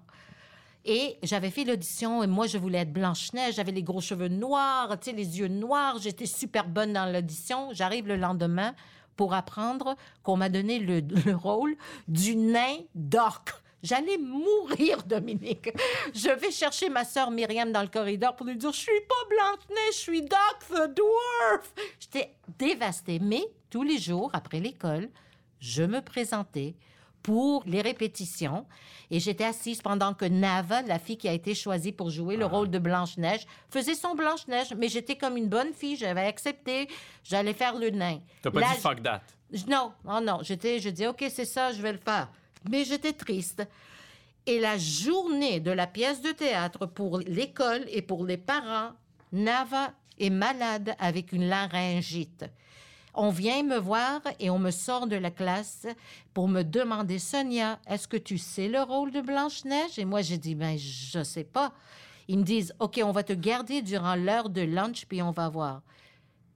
Et j'avais fait l'audition et moi, je voulais être Blanche-Neige. J'avais les gros cheveux noirs, tu sais, les yeux noirs. J'étais super bonne dans l'audition. J'arrive le lendemain pour apprendre qu'on m'a donné le, le rôle du nain d'orque. J'allais mourir, Dominique. Je vais chercher ma sœur Myriam dans le corridor pour lui dire Je suis pas Blanche-Neige, je suis Doc the Dwarf. J'étais dévastée. Mais tous les jours, après l'école, je me présentais pour les répétitions. Et j'étais assise pendant que Nava, la fille qui a été choisie pour jouer le rôle de Blanche-Neige, faisait son Blanche-Neige. Mais j'étais comme une bonne fille, j'avais accepté, j'allais faire le nain. T'as pas Là, dit fuck that. Non, non, non. J'étais, je dis, OK, c'est ça, je vais le faire. Mais j'étais triste. Et la journée de la pièce de théâtre pour l'école et pour les parents, Nava est malade avec une laryngite. On vient me voir et on me sort de la classe pour me demander, Sonia, est-ce que tu sais le rôle de Blanche-Neige? Et moi, j'ai dit, ben, je sais pas. Ils me disent, OK, on va te garder durant l'heure de lunch, puis on va voir.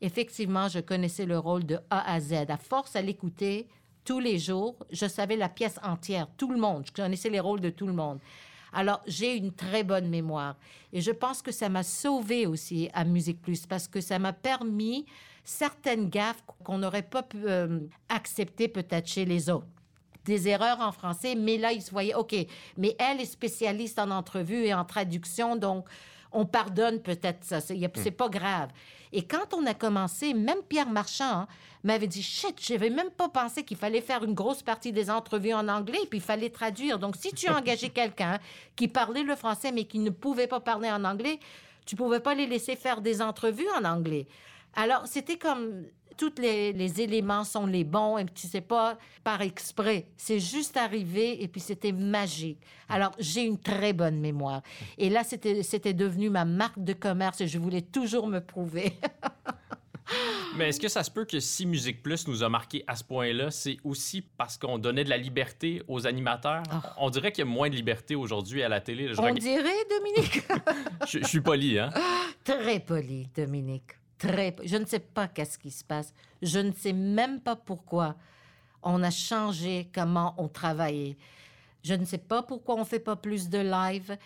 Effectivement, je connaissais le rôle de A à Z. À force à l'écouter tous les jours, je savais la pièce entière, tout le monde. Je connaissais les rôles de tout le monde. Alors, j'ai une très bonne mémoire. Et je pense que ça m'a sauvée aussi à Musique Plus parce que ça m'a permis certaines gaffes qu'on n'aurait pas pu euh, accepter peut-être chez les autres des erreurs en français, mais là, il se voyait, OK, mais elle est spécialiste en entrevue et en traduction, donc on pardonne peut-être ça. C'est c'est pas grave. Et quand on a commencé, même Pierre Marchand hein, m'avait dit, shit, j'avais même pas pensé qu'il fallait faire une grosse partie des entrevues en anglais, puis il fallait traduire. Donc, si tu as engagé (laughs) quelqu'un qui parlait le français, mais qui ne pouvait pas parler en anglais, tu pouvais pas les laisser faire des entrevues en anglais. Alors, c'était comme tous les, les éléments sont les bons et tu sais pas par exprès. C'est juste arrivé et puis c'était magique. Alors, j'ai une très bonne mémoire. Et là, c'était devenu ma marque de commerce et je voulais toujours me prouver. (laughs) Mais est-ce que ça se peut que si Musique Plus nous a marqué à ce point-là, c'est aussi parce qu'on donnait de la liberté aux animateurs? Ah. On dirait qu'il y a moins de liberté aujourd'hui à la télé. Je, On reg- dirait, Dominique? (laughs) je- je suis poli, hein? Très poli, Dominique. Je ne sais pas qu'est-ce qui se passe. Je ne sais même pas pourquoi on a changé comment on travaillait. Je ne sais pas pourquoi on fait pas plus de live.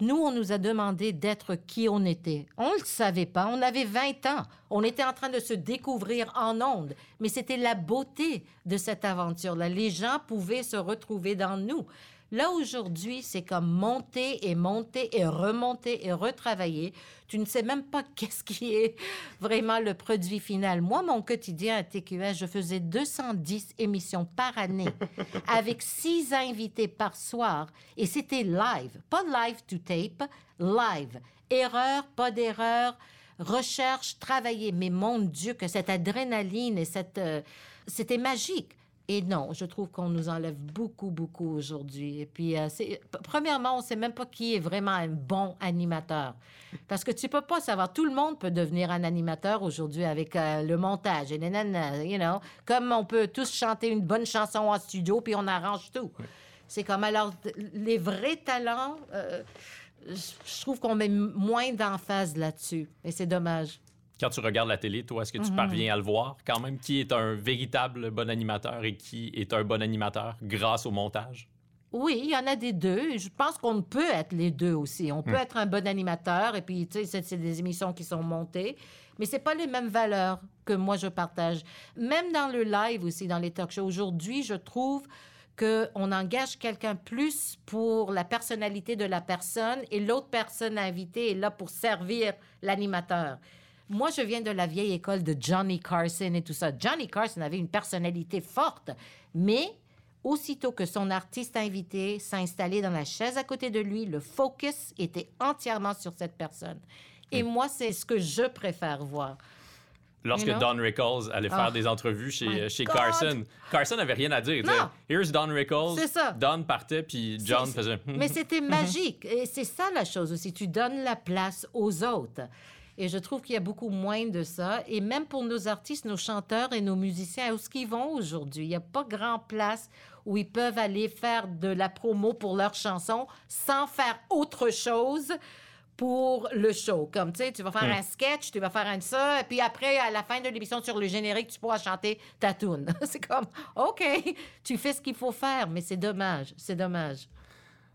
Nous, on nous a demandé d'être qui on était. On ne le savait pas. On avait 20 ans. On était en train de se découvrir en ondes. Mais c'était la beauté de cette aventure-là. Les gens pouvaient se retrouver dans nous. Là, aujourd'hui, c'est comme monter et monter et remonter et retravailler. Tu ne sais même pas (laughs) qu'est-ce qui est vraiment le produit final. Moi, mon quotidien à TQS, je faisais 210 émissions par année (laughs) avec six invités par soir. Et c'était live, pas live to tape, live. Erreur, pas d'erreur, recherche, travailler. Mais mon Dieu, que cette adrénaline et cette... euh, c'était magique. Et non, je trouve qu'on nous enlève beaucoup, beaucoup aujourd'hui. Et puis, euh, premièrement, on ne sait même pas qui est vraiment un bon animateur. Parce que tu peux pas savoir. Tout le monde peut devenir un animateur aujourd'hui avec euh, le montage et nanana, you know. Comme on peut tous chanter une bonne chanson en studio, puis on arrange tout. C'est comme, alors, les vrais talents, euh, je trouve qu'on met moins d'emphase là-dessus. Et c'est dommage. Quand tu regardes la télé, toi, est-ce que tu Mhm. parviens à le voir quand même? Qui est un véritable bon animateur et qui est un bon animateur grâce au montage? Oui, il y en a des deux. Je pense qu'on peut être les deux aussi. On peut être un bon animateur et puis, tu sais, c'est- c'est des émissions qui sont montées, mais c'est pas les mêmes valeurs que moi je partage. Même dans le live aussi, dans les talk shows. Aujourd'hui, je trouve qu'on engage quelqu'un plus pour la personnalité de la personne et l'autre personne invitée est là pour servir l'animateur. Moi, je viens de la vieille école de Johnny Carson et tout ça. Johnny Carson avait une personnalité forte, mais aussitôt que son artiste invité s'installait dans la chaise à côté de lui, le focus était entièrement sur cette personne. Et moi, c'est ce que je préfère voir. Lorsque You know? Don Rickles allait faire Ah. des entrevues chez, God! Carson, Carson avait rien à dire. Il disait, Non. Here's Don Rickles. C'est ça. Don partait, puis John faisait. Mais c'était magique. Et c'est ça la chose aussi. Tu donnes la place aux autres. Et je trouve qu'il y a beaucoup moins de ça. Et même pour nos artistes, nos chanteurs et nos musiciens, où est-ce qu'ils vont aujourd'hui? Il n'y a pas grand place où ils peuvent aller faire de la promo pour leurs chansons sans faire autre chose pour le show. Comme, tu sais, tu vas faire un sketch, tu vas faire un ça, et puis après, à la fin de l'émission sur le générique, tu pourras chanter ta tune. (laughs) c'est comme, OK, tu fais ce qu'il faut faire, mais c'est dommage, c'est dommage.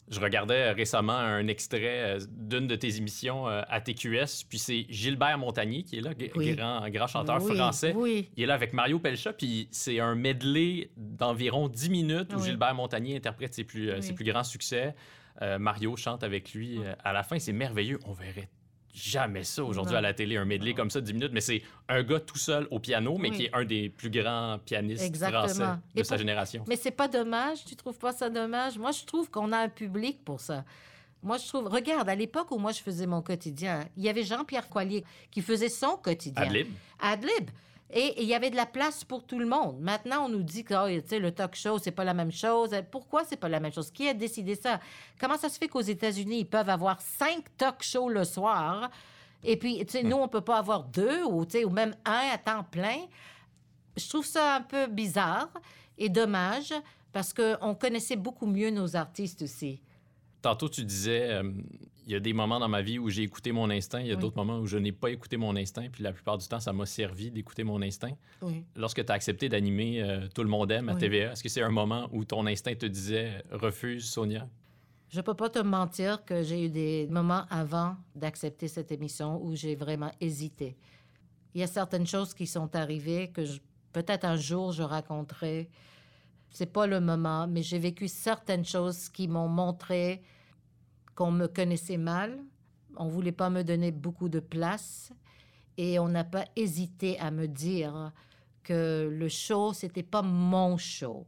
Je regardais récemment un extrait euh, d'une de tes émissions euh, à TQS, puis c'est Gilbert Montagnier qui est là, Oui. grand, grand chanteur Oui, français. Oui. Il est là avec Mario Pelcha, puis c'est un medley d'environ 10 minutes où. Gilbert Montagnier interprète ses plus, euh, ses plus grands succès. Euh, Mario chante avec lui euh, à la fin. C'est merveilleux. On verrait jamais ça aujourd'hui à la télé, un medley comme ça, 10 minutes, mais c'est un gars tout seul au piano, mais Oui. qui est un des plus grands pianistes Exactement. français de Et sa pour- génération. Mais c'est pas dommage, tu trouves pas ça dommage? Moi, je trouve qu'on a un public pour ça. Moi, je trouve, regarde, à l'époque où moi je faisais mon quotidien, il y avait Jean-Pierre Coilier qui faisait son quotidien. Adlib. Adlib. Et il y avait de la place pour tout le monde. Maintenant, on nous dit que oh, le talk show, c'est pas la même chose. Pourquoi c'est pas la même chose? Qui a décidé ça? Comment ça se fait qu'aux États-Unis, ils peuvent avoir cinq talk shows le soir? Et puis, tu sais, nous, on peut pas avoir deux ou, même un à temps plein. Je trouve ça un peu bizarre et dommage parce qu'on connaissait beaucoup mieux nos artistes aussi. Tantôt, tu disais, euh, y a des moments dans ma vie où j'ai écouté mon instinct, il y a Oui. d'autres moments où je n'ai pas écouté mon instinct, puis la plupart du temps, ça m'a servi d'écouter mon instinct. Oui. Lorsque tu as accepté d'animer euh, Tout le monde aime à Oui. TVA, est-ce que c'est un moment où ton instinct te disait refuse, Sonia? Je peux pas te mentir que j'ai eu des moments avant d'accepter cette émission où j'ai vraiment hésité. Il y a certaines choses qui sont arrivées que peut-être un jour je raconterai. C'est pas le moment, mais j'ai vécu certaines choses qui m'ont montré qu'on me connaissait mal. On voulait pas me donner beaucoup de place et on n'a pas hésité à me dire que le show c'était pas mon show.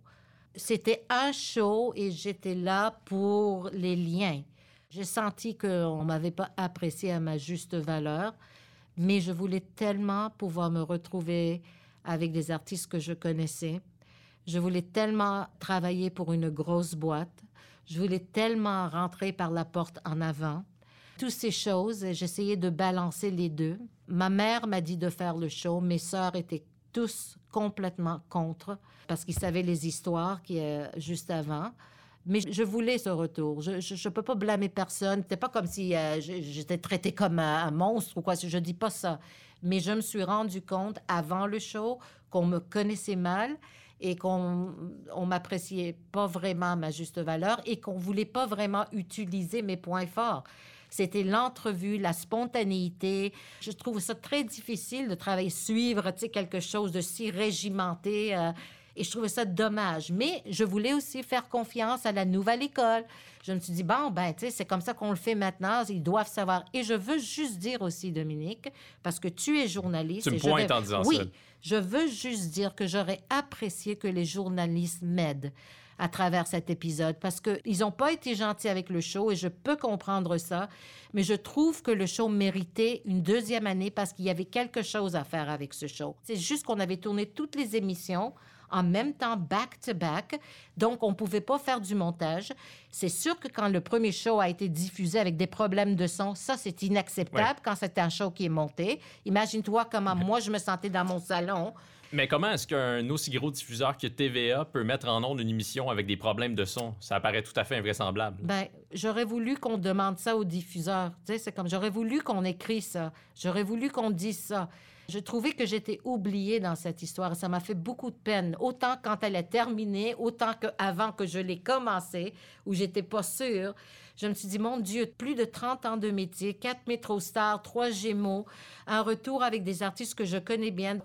C'était un show et j'étais là pour les liens. J'ai senti qu'on m'avait pas apprécié à ma juste valeur, mais je voulais tellement pouvoir me retrouver avec des artistes que je connaissais. Je voulais tellement travailler pour une grosse boîte. Je voulais tellement rentrer par la porte en avant. Toutes ces choses, j'essayais de balancer les deux. Ma mère m'a dit de faire le show. Mes sœurs étaient tous complètement contre parce qu'ils savaient les histoires qui euh, juste avant. Mais je voulais ce retour. Je ne peux pas blâmer personne. C'était pas comme si euh, j'étais traitée comme un, monstre ou quoi. Je dis pas ça. Mais je me suis rendu compte avant le show qu'on me connaissait mal et qu'on on m'appréciait pas vraiment ma juste valeur et qu'on voulait pas vraiment utiliser mes points forts. C'était l'entrevue, la spontanéité. Je trouve ça très difficile de travailler, suivre tu sais, quelque chose de si régimenté. euh, et je trouvais ça dommage. Mais je voulais aussi faire confiance à la nouvelle école. Je me suis dit, bon, ben, tu sais, c'est comme ça qu'on le fait maintenant. Ils doivent savoir. Et je veux juste dire aussi, Dominique, parce que tu es journaliste. Tu me vais- pointes en disant oui, ça. je veux juste dire que j'aurais apprécié que les journalistes m'aident à travers cet épisode parce qu'ils n'ont pas été gentils avec le show et je peux comprendre ça, mais je trouve que le show méritait une deuxième année parce qu'il y avait quelque chose à faire avec ce show. C'est juste qu'on avait tourné toutes les émissions en même temps, back-to-back. Donc, on ne pouvait pas faire du montage. C'est sûr que quand le premier show a été diffusé avec des problèmes de son, ça, c'est inacceptable quand c'est un show qui est monté. Imagine-toi comment moi, je me sentais dans mon salon. Mais comment est-ce qu'un aussi gros diffuseur que TVA peut mettre en ondes une émission avec des problèmes de son? Ça apparaît tout à fait invraisemblable. Ben, j'aurais voulu qu'on demande ça aux diffuseurs. Tu sais, c'est comme j'aurais voulu qu'on écrit ça. J'aurais voulu qu'on dise ça. Je trouvais que j'étais oubliée dans cette histoire. Ça m'a fait beaucoup de peine. Autant quand elle est terminée, autant qu'avant que je l'ai commencée, où j'étais pas sûre. Je me suis dit, mon Dieu, plus de 30 ans de métier, quatre métro stars, trois gémeaux, un retour avec des artistes que je connais bien.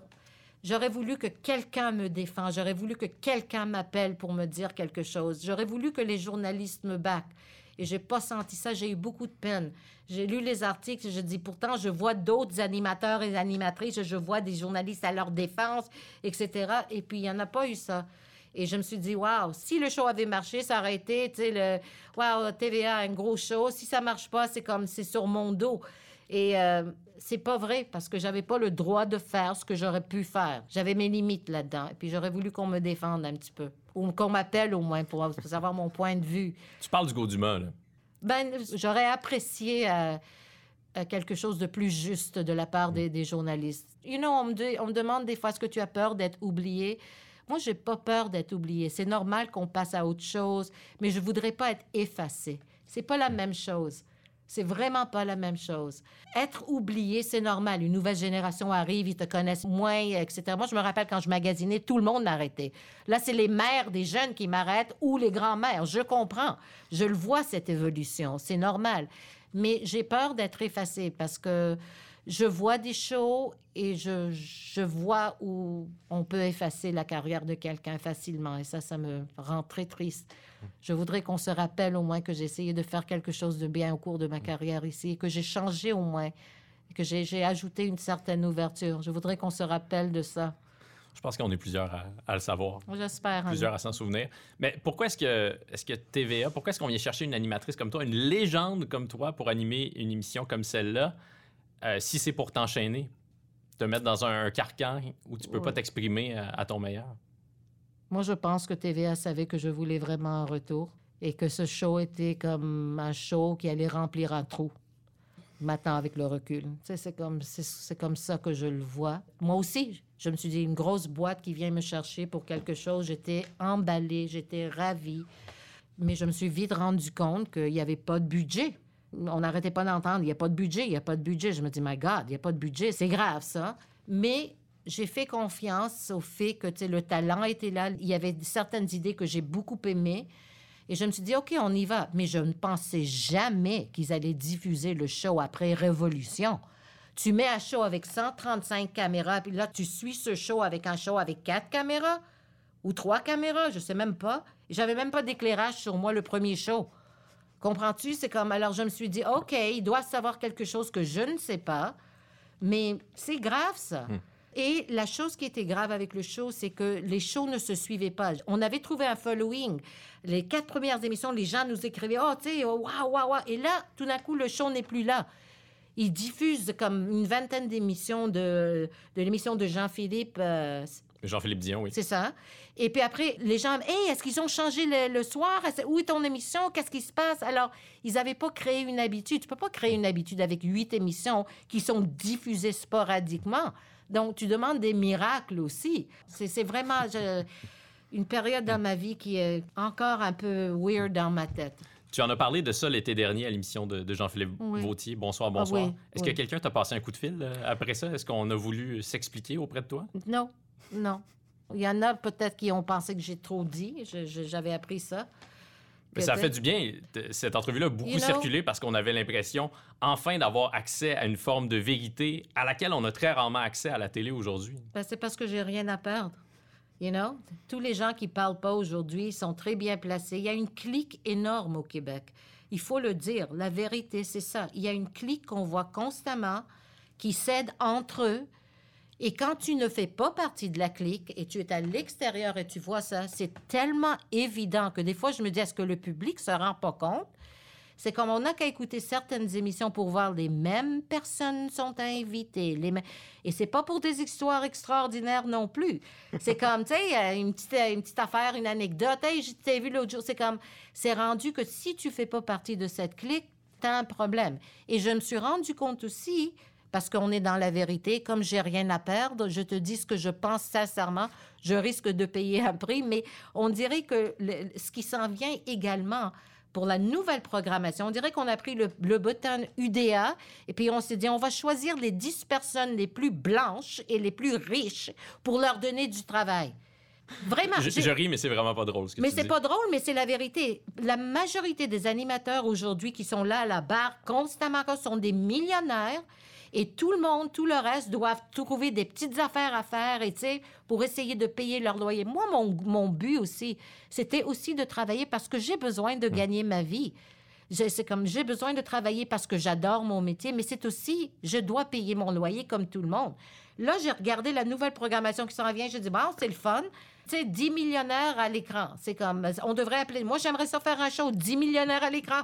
J'aurais voulu que quelqu'un me défende. J'aurais voulu que quelqu'un m'appelle pour me dire quelque chose. J'aurais voulu que les journalistes me backent. Et j'ai pas senti ça. J'ai eu beaucoup de peine. J'ai lu les articles. Je dis pourtant, je vois d'autres animateurs et animatrices. Je vois des journalistes à leur défense, etc. Et puis il y en a pas eu ça. Et je me suis dit, waouh, si le show avait marché, ça aurait été, tu sais, le, waouh, TVA, un gros show. Si ça marche pas, c'est comme, c'est sur mon dos. Et euh, c'est pas vrai parce que j'avais pas le droit de faire ce que j'aurais pu faire. J'avais mes limites là-dedans. Et puis j'aurais voulu qu'on me défende un petit peu. Ou qu'on m'appelle au moins pour, pour savoir mon point de vue. Tu parles du Gauduma, là. Ben, j'aurais apprécié euh, euh, quelque chose de plus juste de la part des, des journalistes. You know, on me, on me demande des fois, est-ce que tu as peur d'être oublié? Moi, j'ai pas peur d'être oublié. C'est normal qu'on passe à autre chose, mais je voudrais pas être effacé. C'est pas la même chose. C'est vraiment pas la même chose. Être oublié, c'est normal. Une nouvelle génération arrive, ils te connaissent moins, etc. Moi, je me rappelle quand je magasinais, tout le monde m'arrêtait. Là, c'est les mères des jeunes qui m'arrêtent ou les grands-mères. Je comprends. Je le vois, cette évolution. C'est normal. Mais j'ai peur d'être effacée parce que je vois des shows et je, je, vois où on peut effacer la carrière de quelqu'un facilement. Et ça, ça me rend très triste. Je voudrais qu'on se rappelle au moins que j'ai essayé de faire quelque chose de bien au cours de ma carrière ici et que j'ai changé au moins, que j'ai ajouté une certaine ouverture. Je voudrais qu'on se rappelle de ça. Je pense qu'on est plusieurs à, le savoir. J'espère. Plusieurs à s'en souvenir. Mais pourquoi est-ce que, est que TVA, pourquoi est-ce qu'on vient chercher une animatrice comme toi, une légende comme toi pour animer une émission comme celle-là? Euh, si c'est pour t'enchaîner, te mettre dans un, carcan où tu peux pas t'exprimer à, ton meilleur? Moi, je pense que TVA savait que je voulais vraiment un retour et que ce show était comme un show qui allait remplir un trou. Maintenant, avec le recul. C'est comme, c'est comme ça que je le vois. Moi aussi, je me suis dit, une grosse boîte qui vient me chercher pour quelque chose. J'étais emballée, j'étais ravie. Mais je me suis vite rendu compte qu'il n'y avait pas de budget on n'arrêtait pas d'entendre, il n'y a pas de budget, il n'y a pas de budget. Je me dis, my God, il n'y a pas de budget, c'est grave ça. Mais j'ai fait confiance au fait que le talent était là. Il y avait certaines idées que j'ai beaucoup aimées. Et je me suis dit, OK, on y va. Mais je ne pensais jamais qu'ils allaient diffuser le show après Révolution. Tu mets un show avec 135 caméras, puis là, tu suis ce show avec un show avec quatre caméras ou trois caméras, je sais même pas. J'avais même pas d'éclairage sur moi le premier show. Comprends-tu? C'est comme, alors je me suis dit, OK, il doit savoir quelque chose que je ne sais pas, mais c'est grave ça. Hmm. Et la chose qui était grave avec le show, c'est que les shows ne se suivaient pas. On avait trouvé un following. Les quatre premières émissions, les gens nous écrivaient, oh, tu sais, waouh, waouh, waouh. Et là, tout d'un coup, le show n'est plus là. Ils diffusent comme une vingtaine d'émissions de, de l'émission de Jean-Philippe. Euh, Jean-Philippe Dion, oui. C'est ça. Et puis après, les gens, hey, est-ce qu'ils ont changé le, soir? Où est ton émission? Qu'est-ce qui se passe? Alors, ils n'avaient pas créé une habitude. Tu peux pas créer une habitude avec huit émissions qui sont diffusées sporadiquement. Donc, tu demandes des miracles aussi. C'est vraiment une période dans ma vie qui est encore un peu weird dans ma tête. Tu en as parlé de ça l'été dernier à l'émission de, Jean-Philippe Vautier. Bonsoir, ah bonsoir. Est-ce que quelqu'un t'a passé un coup de fil euh, après ça? Est-ce qu'on a voulu s'expliquer auprès de toi? Non, non. Il y en a peut-être qui ont pensé que j'ai trop dit. J'avais appris ça. Mais ça fait du bien. Cette entrevue-là a beaucoup circulé parce qu'on avait l'impression, enfin, d'avoir accès à une forme de vérité à laquelle on a très rarement accès à la télé aujourd'hui. Ben, c'est parce que j'ai rien à perdre. You know? Tous les gens qui parlent pas aujourd'hui sont très bien placés. Il y a une clique énorme au Québec. Il faut le dire. La vérité, c'est ça. Il y a une clique qu'on voit constamment qui cède entre eux et quand tu ne fais pas partie de la clique et tu es à l'extérieur et tu vois ça, c'est tellement évident que des fois, je me dis, est-ce que le public se rend pas compte? C'est comme on n'a qu'à écouter certaines émissions pour voir les mêmes personnes sont invitées. Les Et c'est pas pour des histoires extraordinaires non plus. C'est comme, tu sais, euh, une petite, une petite affaire, une anecdote. Hey, je vu l'autre jour. C'est comme, c'est rendu que si tu fais pas partie de cette clique, tu as un problème. Et je me suis rendu compte aussi parce qu'on est dans la vérité. Comme j'ai rien à perdre, je te dis ce que je pense sincèrement. Je risque de payer un prix, mais on dirait que ce qui s'en vient également pour la nouvelle programmation, on dirait qu'on a pris le, le button UDA et puis on s'est dit, on va choisir les 10 personnes les plus blanches et les plus riches pour leur donner du travail. Vraiment. Je, ris, mais c'est vraiment pas drôle. Ce que mais c'est pas drôle, mais c'est la vérité. La majorité des animateurs aujourd'hui qui sont là à la barre constamment sont des millionnaires et tout le monde, tout le reste doivent trouver des petites affaires à faire et, pour essayer de payer leur loyer. Moi, mon, mon but aussi, c'était aussi de travailler parce que j'ai besoin de hmm. gagner ma vie. C'est comme j'ai besoin de travailler parce que j'adore mon métier, mais c'est aussi, je dois payer mon loyer comme tout le monde. Là, j'ai regardé la nouvelle programmation qui s'en vient. J'ai dit, bon, c'est le fun. Tu sais, 10 millionnaires à l'écran. C'est comme, on devrait appeler. Moi, j'aimerais ça faire un show, 10 millionnaires à l'écran.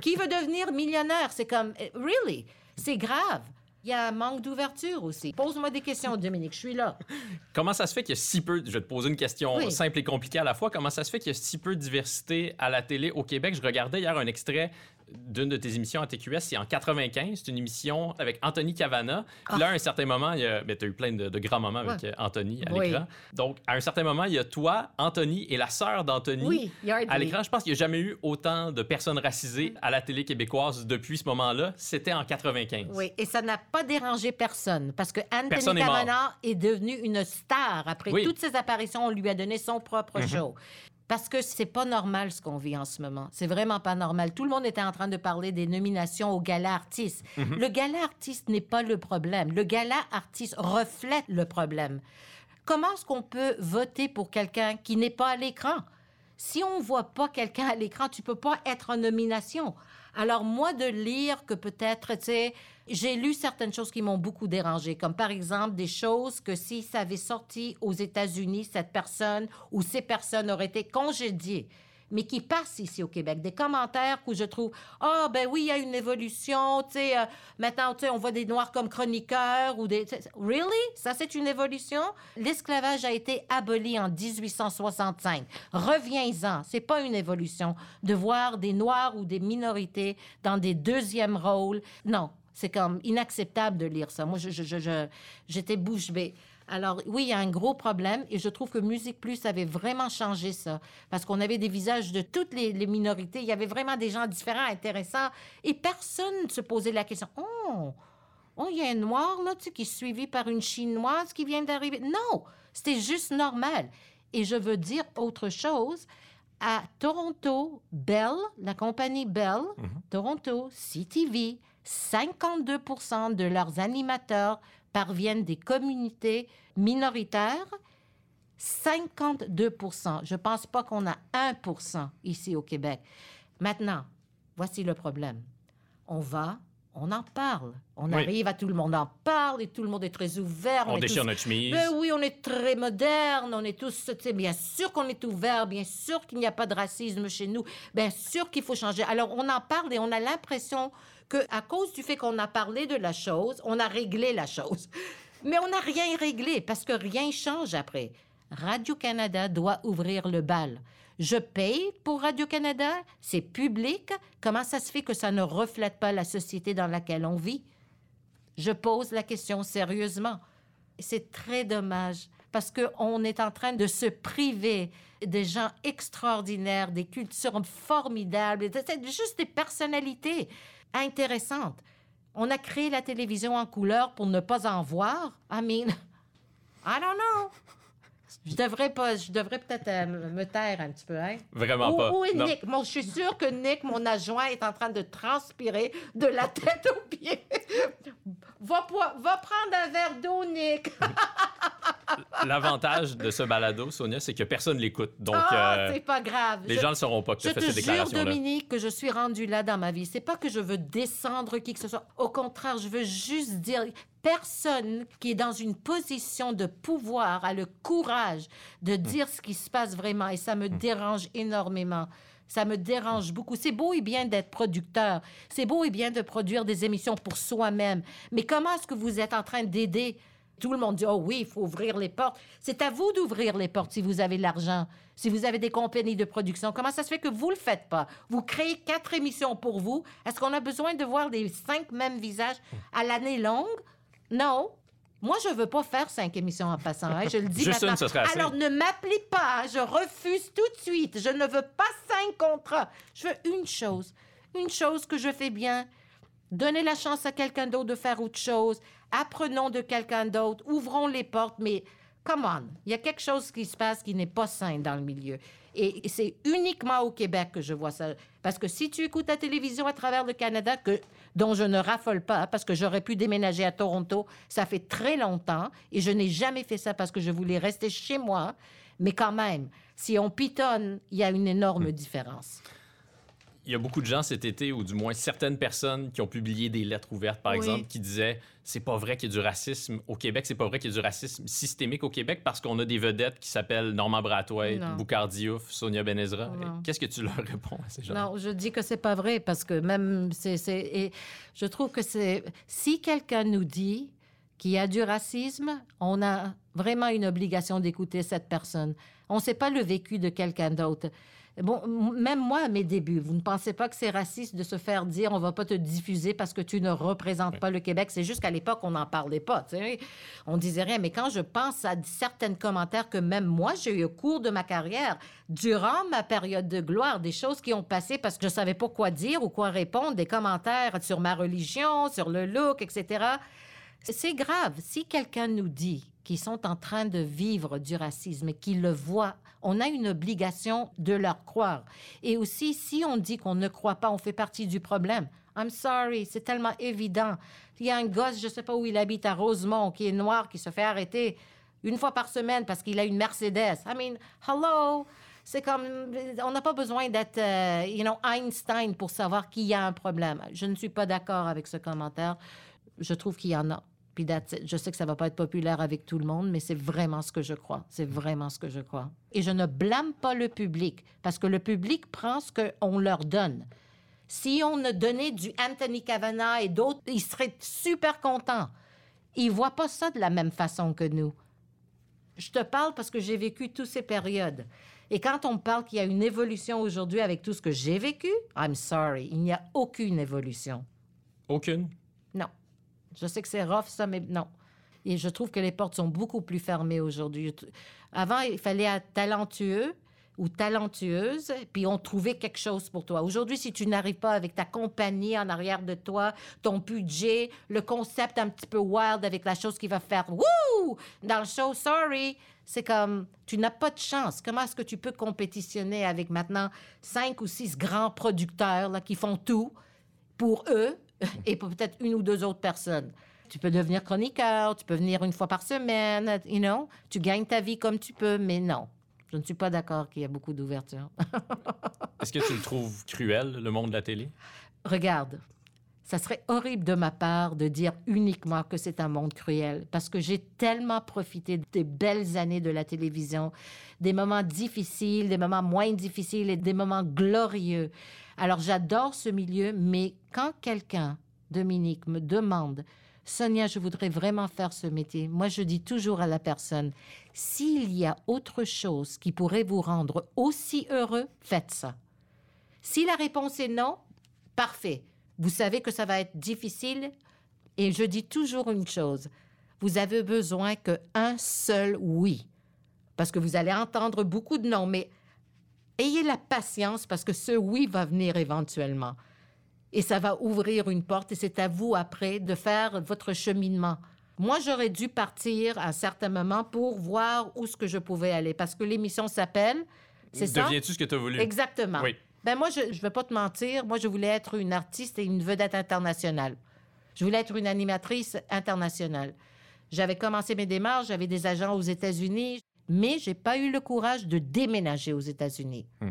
Qui veut devenir millionnaire? C'est comme, eh, really? C'est grave. Il y a un manque d'ouverture aussi. Pose-moi des questions, Dominique, je suis là. (laughs) Comment ça se fait qu'il y a si peu, je vais te poser une question simple et compliquée à la fois, comment ça se fait qu'il y a si peu de diversité à la télé au Québec? Je regardais hier un extrait d'une de tes émissions à TQS, c'est en 95. C'est une émission avec Anthony Cavana. Puis là, à un certain moment, il y a... Ben, tu as eu plein de, de grands moments avec Ouais. euh, Anthony à Oui. l'écran. Donc, à un certain moment, il y a toi, Anthony et la sœur d'Anthony. Oui. À l'écran, je pense qu'il n'y a jamais eu autant de personnes racisées à la télé québécoise depuis ce moment-là. C'était en 95. Oui, et ça n'a pas dérangé personne parce que Anthony Personne est. Kavanagh est devenu une star. Après Oui. toutes ses apparitions, on lui a donné son propre Mhm. show. Parce que c'est pas normal ce qu'on vit en ce moment. C'est vraiment pas normal. Tout le monde était en train de parler des nominations au gala artiste. Mhm. Le gala artiste n'est pas le problème. Le gala artiste reflète le problème. Comment est-ce qu'on peut voter pour quelqu'un qui n'est pas à l'écran? Si on voit pas quelqu'un à l'écran, tu peux pas être en nomination. Alors moi de lire que peut-être, tu sais, j'ai lu certaines choses qui m'ont beaucoup dérangé, comme par exemple des choses que si ça avait sorti aux États-Unis, cette personne ou ces personnes auraient été congédiées, mais qui passent ici au Québec. Des commentaires où je trouve, ah ben oui, il y a une évolution, tu sais, euh, maintenant, tu sais, on voit des Noirs comme chroniqueurs ou des... Really? Ça, c'est une évolution? L'esclavage a été aboli en 1865. Reviens-en. C'est pas une évolution de voir des Noirs ou des minorités dans des deuxièmes rôles. Non, c'est comme inacceptable de lire ça. Moi, je, j'étais bouche bée. Alors, oui, il y a un gros problème et je trouve que Musique Plus avait vraiment changé ça parce qu'on avait des visages de toutes les, les minorités. Il y avait vraiment des gens différents, intéressants et personne ne se posait la question Oh, oh, il y a un noir là, tu sais, qui est suivi par une chinoise qui vient d'arriver. Non, c'était juste normal. Et je veux dire autre chose. À Toronto, Bell, la compagnie Bell, Toronto, CTV, 52% de leurs animateurs parviennent des communautés minoritaires. 52% Je ne pense pas qu'on a 1% ici au Québec. Maintenant, voici le problème. On va, on en parle. On Oui. arrive à tout le monde en parle et tout le monde est très ouvert. On déchire tous- notre chemise. ben oui, on est très moderne, on est tous, bien sûr qu'on est ouvert, bien sûr qu'il n'y a pas de racisme chez nous, bien sûr qu'il faut changer. Alors on en parle et on a l'impression que à cause du fait qu'on a parlé de la chose, on a réglé la chose. (laughs) Mais on n'a rien réglé parce que rien change après. Radio-Canada doit ouvrir le bal. Je paye pour Radio-Canada, c'est public? Comment ça se fait que ça ne reflète pas la société dans laquelle on vit? Je pose la question sérieusement. C'est très dommage parce qu'on est en train de se priver des gens extraordinaires, des cultures formidables, juste des personnalités intéressantes. On a créé la télévision en couleur pour ne pas en voir. I mean, (laughs) I don't know. Je devrais pas, je devrais peut-être euh, me- taire un petit peu, hein? Vraiment Où, pas. où est Non. Nick? Moi, je suis sûre que Nick, mon adjoint, est en train de transpirer de la tête aux pieds. va, prendre un verre d'eau, Nick. L'avantage de ce balado, Sonia, c'est que personne l'écoute. Donc, Ah, euh, c'est pas grave. les Je- gens ne sauront pas que tu Je as fait te cette jure, déclaration-là. Dominique, que je suis rendue là dans ma vie. C'est pas que je veux descendre qui que ce soit. Au contraire, je veux juste dire, personne qui est dans une position de pouvoir a le courage de Hmm. dire ce qui se passe vraiment. Et ça me dérange énormément. Ça me dérange beaucoup. C'est beau et bien d'être producteur. C'est beau et bien de produire des émissions pour soi-même. Mais comment est-ce que vous êtes en train d'aider? Tout le monde dit, oh oui, il faut ouvrir les portes. C'est à vous d'ouvrir les portes si vous avez l'argent, si vous avez des compagnies de production. Comment ça se fait que vous le faites pas? Vous créez quatre émissions pour vous. Est-ce qu'on a besoin de voir les cinq mêmes visages à l'année longue? Non. Moi, je veux pas faire cinq émissions en passant. hein, Je le dis Juste maintenant. une, ce serait assez. Alors, ne m'appelez pas. hein, Je refuse tout de suite. Je ne veux pas cinq contrats. Je veux une chose. Une chose que je fais bien. Donnez la chance à quelqu'un d'autre de faire autre chose. Apprenons de quelqu'un d'autre. Ouvrons les portes. Mais, come on, il y a quelque chose qui se passe qui n'est pas sain dans le milieu. Et c'est uniquement au Québec que je vois ça. Parce que si tu écoutes la télévision à travers le Canada, que, dont je ne raffole pas, parce que j'aurais pu déménager à Toronto, ça fait très longtemps, et je n'ai jamais fait ça parce que je voulais rester chez moi. Mais quand même, si on pitonne, il y a une énorme différence. Il y a beaucoup de gens cet été, ou du moins certaines personnes, qui ont publié des lettres ouvertes, par Oui. exemple, qui disaient c'est pas vrai qu'il y a du racisme au Québec, c'est pas vrai qu'il y a du racisme systémique au Québec parce qu'on a des vedettes qui s'appellent Normand Brathwaite. Boucard Diouf, Sonia Benezra. Qu'est-ce que tu leur réponds à ces gens Non, je dis que c'est pas vrai parce que même c'est c'est et je trouve que c'est si quelqu'un nous dit qu'il y a du racisme, on a vraiment une obligation d'écouter cette personne. On ne sait pas le vécu de quelqu'un d'autre. Bon, même moi, à mes débuts, vous ne pensez pas que c'est raciste de se faire dire on va pas te diffuser parce que tu ne représentes pas le Québec? C'est juste qu'à l'époque, on n'en parlait pas. tu sais. On disait rien. Mais quand je pense à certains commentaires que même moi, j'ai eu au cours de ma carrière, durant ma période de gloire, des choses qui ont passé parce que je savais pas quoi dire ou quoi répondre, des commentaires sur ma religion, sur le look, etc. C'est grave. Si quelqu'un nous dit qu'ils sont en train de vivre du racisme et qu'ils le voient, on a une obligation de leur croire. Et aussi, si on dit qu'on ne croit pas, on fait partie du problème. I'm sorry, c'est tellement évident. Il y a un gosse, je sais pas où il habite, à Rosemont, qui est noir, qui se fait arrêter une fois par semaine parce qu'il a une Mercedes. I mean, hello! C'est comme, on n'a pas besoin d'être, euh, you know, Einstein pour savoir qu'il y a un problème. Je ne suis pas d'accord avec ce commentaire. Je trouve qu'il y en a. Je sais que ça va pas être populaire avec tout le monde, mais c'est vraiment ce que je crois. C'est vraiment ce que je crois. Et je ne blâme pas le public, parce que le public prend ce qu'on leur donne. Si on a donné du Anthony Kavanagh et d'autres, ils seraient super contents. Ils voient pas ça de la même façon que nous. Je te parle parce que j'ai vécu toutes ces périodes. Et quand on parle qu'il y a une évolution aujourd'hui avec tout ce que j'ai vécu, I'm sorry, il n'y a aucune évolution. Aucune? Je sais que c'est rough, ça, mais non. Et je trouve que les portes sont beaucoup plus fermées aujourd'hui. Avant, il fallait être talentueux ou talentueuse, puis on trouvait quelque chose pour toi. Aujourd'hui, si tu n'arrives pas avec ta compagnie en arrière de toi, ton budget, le concept un petit peu wild avec la chose qui va faire wouh dans le show, sorry, c'est comme tu n'as pas de chance. Comment est-ce que tu peux compétitionner avec maintenant cinq ou six grands producteurs là, qui font tout pour eux? (laughs) et pour peut-être une ou deux autres personnes? Tu peux devenir chroniqueur, tu peux venir une fois par semaine, you know, tu gagnes ta vie comme tu peux, mais non. Je ne suis pas d'accord qu'il y a beaucoup d'ouverture. (laughs) Est-ce que tu le trouves cruel, le monde de la télé? Regarde, ça serait horrible de ma part de dire uniquement que c'est un monde cruel, parce que j'ai tellement profité des belles années de la télévision, des moments difficiles, des moments moins difficiles et des moments glorieux. Alors j'adore ce milieu, mais quand quelqu'un, Dominique, me demande, Sonia, je voudrais vraiment faire ce métier, moi je dis toujours à la personne, s'il y a autre chose qui pourrait vous rendre aussi heureux, faites ça. Si la réponse est non, parfait. Vous savez que ça va être difficile. Et je dis toujours une chose. Vous avez besoin qu'un seul oui. Parce que vous allez entendre beaucoup de non, mais ayez la patience parce que ce oui va venir éventuellement. Et ça va ouvrir une porte et c'est à vous après de faire votre cheminement. Moi, j'aurais dû partir à un certain moment pour voir où ce que je pouvais aller parce que l'émission s'appelle. C'est ça? Deviens-tu ce que tu as voulu? Exactement. Oui. Ben moi, je ne vais pas te mentir, moi, je voulais être une artiste et une vedette internationale. Je voulais être une animatrice internationale. J'avais commencé mes démarches, j'avais des agents aux États-Unis, mais j'ai pas eu le courage de déménager aux États-Unis. Hmm.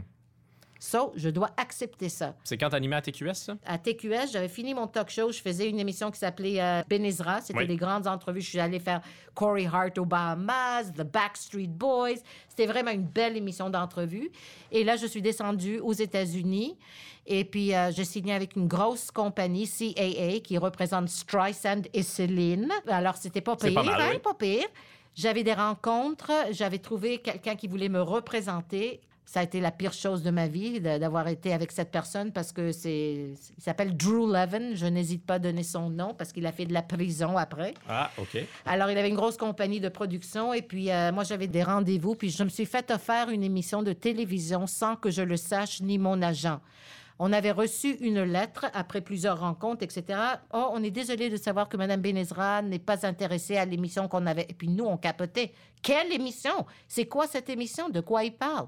So, je dois accepter ça. C'est quand t'animais à TQS, ça? À TQS, j'avais fini mon talk show. Je faisais une émission qui s'appelait euh, Benezra. C'était Oui. des grandes entrevues. Je suis allée faire Corey Hart aux Bahamas, The Backstreet Boys. C'était vraiment une belle émission d'entrevue. Et là, je suis descendue aux États-Unis. Et puis, euh, j'ai signé avec une grosse compagnie, CAA, qui représente Streisand et Céline. Alors, c'était pas pire, pas mal, hein, oui. pas pire. J'avais des rencontres. J'avais trouvé quelqu'un qui voulait me représenter. Ça a été la pire chose de ma vie d'avoir été avec cette personne parce que c'est, il s'appelle Drew Levin. Je n'hésite pas à donner son nom parce qu'il a fait de la prison après. Ah, OK. Alors, il avait une grosse compagnie de production et puis euh, moi, j'avais des rendez-vous. Puis je me suis fait offrir une émission de télévision sans que je le sache ni mon agent. On avait reçu une lettre après plusieurs rencontres, etc. Oh, on est désolé de savoir que Mme Benezra n'est pas intéressée à l'émission qu'on avait. Et puis nous, on capotait. Quelle émission? C'est quoi cette émission? De quoi il parle?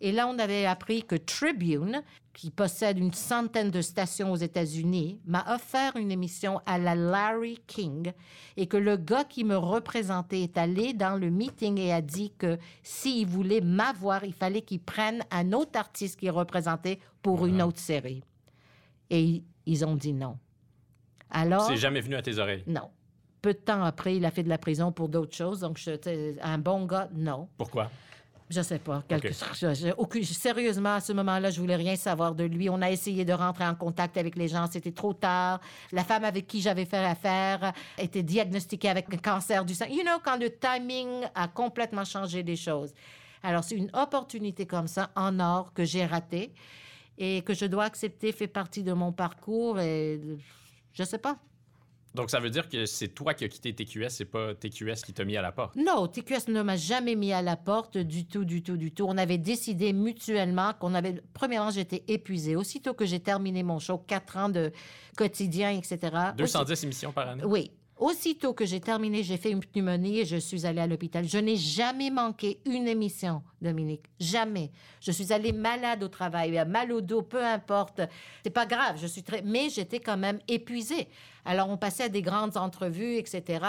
Et là, on avait appris que Tribune, qui possède une centaine de stations aux États-Unis, m'a offert une émission à la Larry King et que le gars qui me représentait est allé dans le meeting et a dit que s'il voulait m'avoir, il fallait qu'il prenne un autre artiste qui représentait pour une autre série. Et ils- ont dit non. Alors, C'est jamais venu à tes oreilles? non. Peu de temps après, il a fait de la prison pour d'autres choses. Donc, je, un bon gars, non. Pourquoi? Je sais pas. Quelque... Ok. je- je- aucune- Sérieusement, à ce moment-là, je voulais rien savoir de lui. On a essayé de rentrer en contact avec les gens. C'était trop tard. La femme avec qui j'avais fait affaire était diagnostiquée avec un cancer du sein. You know, quand le timing a complètement changé les choses. Alors, c'est une opportunité comme ça, en or, que j'ai ratée et que je dois accepter, fait partie de mon parcours et je sais pas. Donc, ça veut dire que c'est toi qui as quitté TQS, c'est pas TQS qui t'a mis à la porte? Non, TQS ne m'a jamais mis à la porte du tout, du tout, du tout. On avait décidé mutuellement qu'on avait... Premièrement, j'étais épuisée. Aussitôt que j'ai terminé mon show, quatre ans de quotidien, etc. 210 émissions par année? Oui. Aussitôt que j'ai terminé, j'ai fait une pneumonie et je suis allée à l'hôpital. Je n'ai jamais manqué une émission, Dominique. Jamais. Je suis allée malade au travail, mal au dos, peu importe. C'est pas grave, je suis très... Mais j'étais quand même épuisée. Alors, on passait à des grandes entrevues, etc.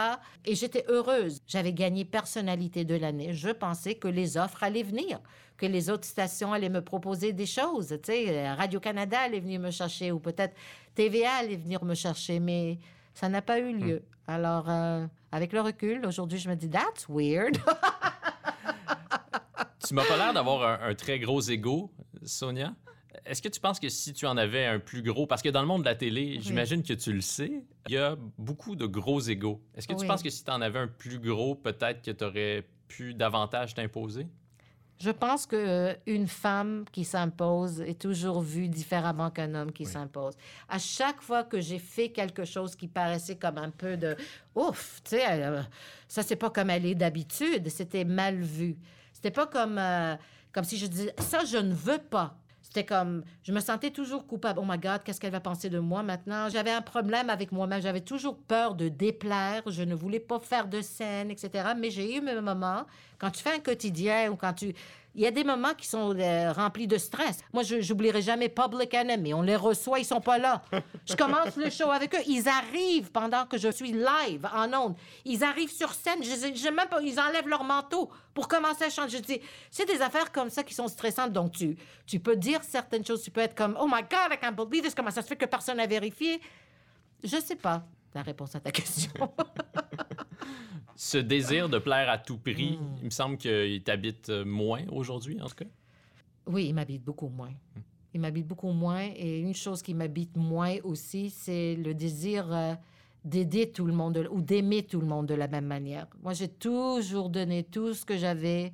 Et j'étais heureuse. J'avais gagné personnalité de l'année. Je pensais que les offres allaient venir, que les autres stations allaient me proposer des choses. Tu sais, Radio-Canada allait venir me chercher ou peut-être TVA allait venir me chercher, mais ça n'a pas eu lieu. Alors, euh, avec le recul, aujourd'hui, je me dis, that's weird. (laughs) tu m'as pas l'air d'avoir un, un, très gros ego, Sonia? Est-ce que tu penses que si tu en avais un plus gros, parce que dans le monde de la télé, j'imagine que tu le sais, il y a beaucoup de gros égaux. Est-ce que tu penses que si tu en avais un plus gros, peut-être que tu aurais pu davantage t'imposer? Je pense que euh, une femme qui s'impose est toujours vue différemment qu'un homme qui Oui. s'impose. À chaque fois que j'ai fait quelque chose qui paraissait comme un peu de ouf, tu sais, euh, ça c'est pas comme elle est d'habitude, c'était mal vu. C'était pas comme euh, comme si je disais ça je ne veux pas. C'était comme, je me sentais toujours coupable. Oh my God, qu'est-ce qu'elle va penser de moi maintenant? J'avais un problème avec moi-même. J'avais toujours peur de déplaire. Je ne voulais pas faire de scène, etc. Mais j'ai eu mes moments, quand tu fais un quotidien ou quand tu... Il y a des moments qui sont euh, remplis de stress. Moi, je n'oublierai jamais Public Enemy. On les reçoit, ils sont pas là. Je commence le show avec eux. Ils arrivent pendant que je suis live, en ondes. Ils arrivent sur scène. Je, je- même pas, ils enlèvent leur manteau pour commencer à chanter. Je dis, c'est des affaires comme ça qui sont stressantes. Donc, tu, tu peux dire certaines choses. Tu peux être comme, oh my God, I can't believe this. Comment ça se fait que personne n'a vérifié? Je sais pas la réponse à ta question. (laughs) Ce désir de plaire à tout prix, Hmm. il me semble qu'il t'habite euh, moins aujourd'hui, en tout cas? Oui, il m'habite beaucoup moins. Il m'habite beaucoup moins. Et une chose qui m'habite moins aussi, c'est le désir euh, d'aider tout le monde de- ou d'aimer tout le monde de la même manière. Moi, j'ai toujours donné tout ce que j'avais,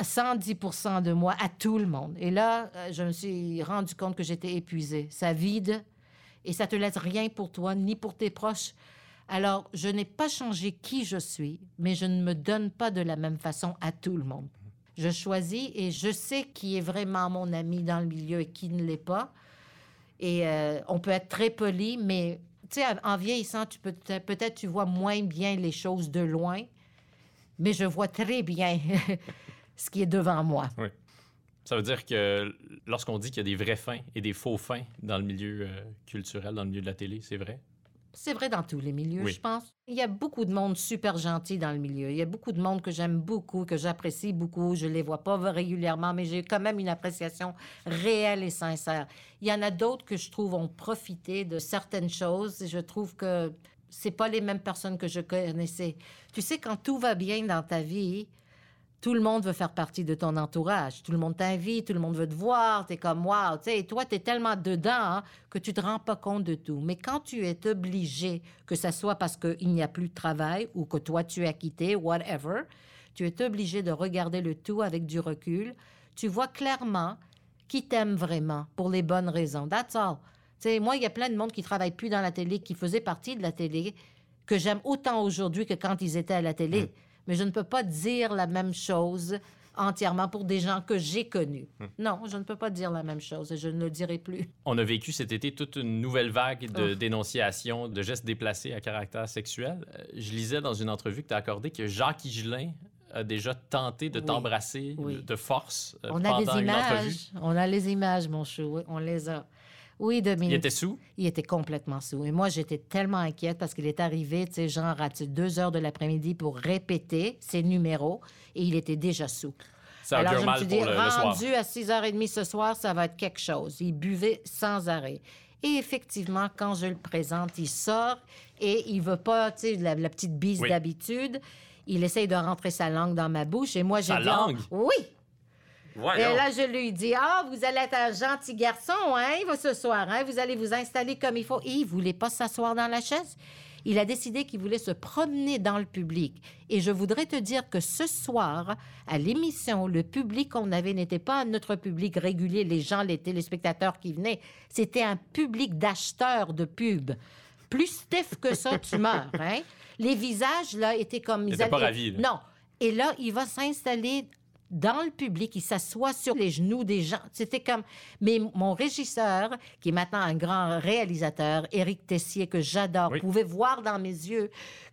110% de moi, à tout le monde. Et là, euh, je me suis rendu compte que j'étais épuisée. Ça vide et ça te laisse rien pour toi ni pour tes proches. Alors, je n'ai pas changé qui je suis, mais je ne me donne pas de la même façon à tout le monde. Je choisis et je sais qui est vraiment mon ami dans le milieu et qui ne l'est pas. Et euh, on peut être très poli, mais tu sais, en vieillissant, peut-être tu vois moins bien les choses de loin, mais je vois très bien (laughs) ce qui est devant moi. Ça veut dire que lorsqu'on dit qu'il y a des vrais fins et des faux fins dans le milieu euh, culturel, dans le milieu de la télé, c'est vrai? C'est vrai dans tous les milieux, Oui. je pense. Il y a beaucoup de monde super gentil dans le milieu. Il y a beaucoup de monde que j'aime beaucoup, que j'apprécie beaucoup. Je les vois pas régulièrement, mais j'ai quand même une appréciation réelle et sincère. Il y en a d'autres que je trouve ont profité de certaines choses. Et je trouve que c'est pas les mêmes personnes que je connaissais. Tu sais, quand tout va bien dans ta vie, tout le monde veut faire partie de ton entourage. Tout le monde t'invite, tout le monde veut te voir. Tu es comme, wow, tu sais, et toi, tu es tellement dedans hein, que tu te rends pas compte de tout. Mais quand tu es obligé, que ce soit parce qu'il n'y a plus de travail ou que toi, tu as quitté, whatever, tu es obligé de regarder le tout avec du recul. Tu vois clairement qui t'aime vraiment pour les bonnes raisons. That's all. Sais, moi, il y a plein de monde qui travaille plus dans la télé, qui faisait partie de la télé, que j'aime autant aujourd'hui que quand ils étaient à la télé. Mais je ne peux pas dire la même chose entièrement pour des gens que j'ai connus. Non, je ne peux pas dire la même chose et je ne le dirai plus. On a vécu cet été toute une nouvelle vague de Oh. dénonciations de gestes déplacés à caractère sexuel. Euh, Je lisais dans une entrevue que tu as accordée que Jacques Higelin a déjà tenté de Oui. t'embrasser Oui. de force euh, a pendant une entrevue. On a les images, mon chou. Oui, on les a. Oui, Dominique. Il était sous? Il était complètement sous. Et moi, j'étais tellement inquiète parce qu'il est arrivé, tu sais, genre à deux heures de l'après-midi pour répéter ses numéros et il était déjà sous. Ça Alors, je me suis dit, le, le rendu à 6h30 ce soir, ça va être quelque chose. Il buvait sans arrêt. Et effectivement, quand je le présente, il sort et il veut pas, tu sais, la, la petite bise Oui. d'habitude. Il essaye de rentrer sa langue dans ma bouche et moi, j'ai dit... langue? oui! Et là, je lui dis, ah, vous allez être un gentil garçon, hein, il va ce soir, hein, vous allez vous installer comme il faut. Et il voulait pas s'asseoir dans la chaise. Il a décidé qu'il voulait se promener dans le public. Et je voudrais te dire que ce soir, à l'émission, le public qu'on avait n'était pas notre public régulier, les gens, les téléspectateurs qui venaient. C'était un public d'acheteurs de pubs. Plus stiff que ça, tu (laughs) meurs. Hein? Les visages, là, étaient comme... Ils n'étaient pas ravis. Non. Et là, il va s'installer dans le public, il s'assoit sur les genoux des gens. C'était comme... Mais mon régisseur, qui est maintenant un grand réalisateur, Éric Tessier, que j'adore, pouvait voir dans mes yeux.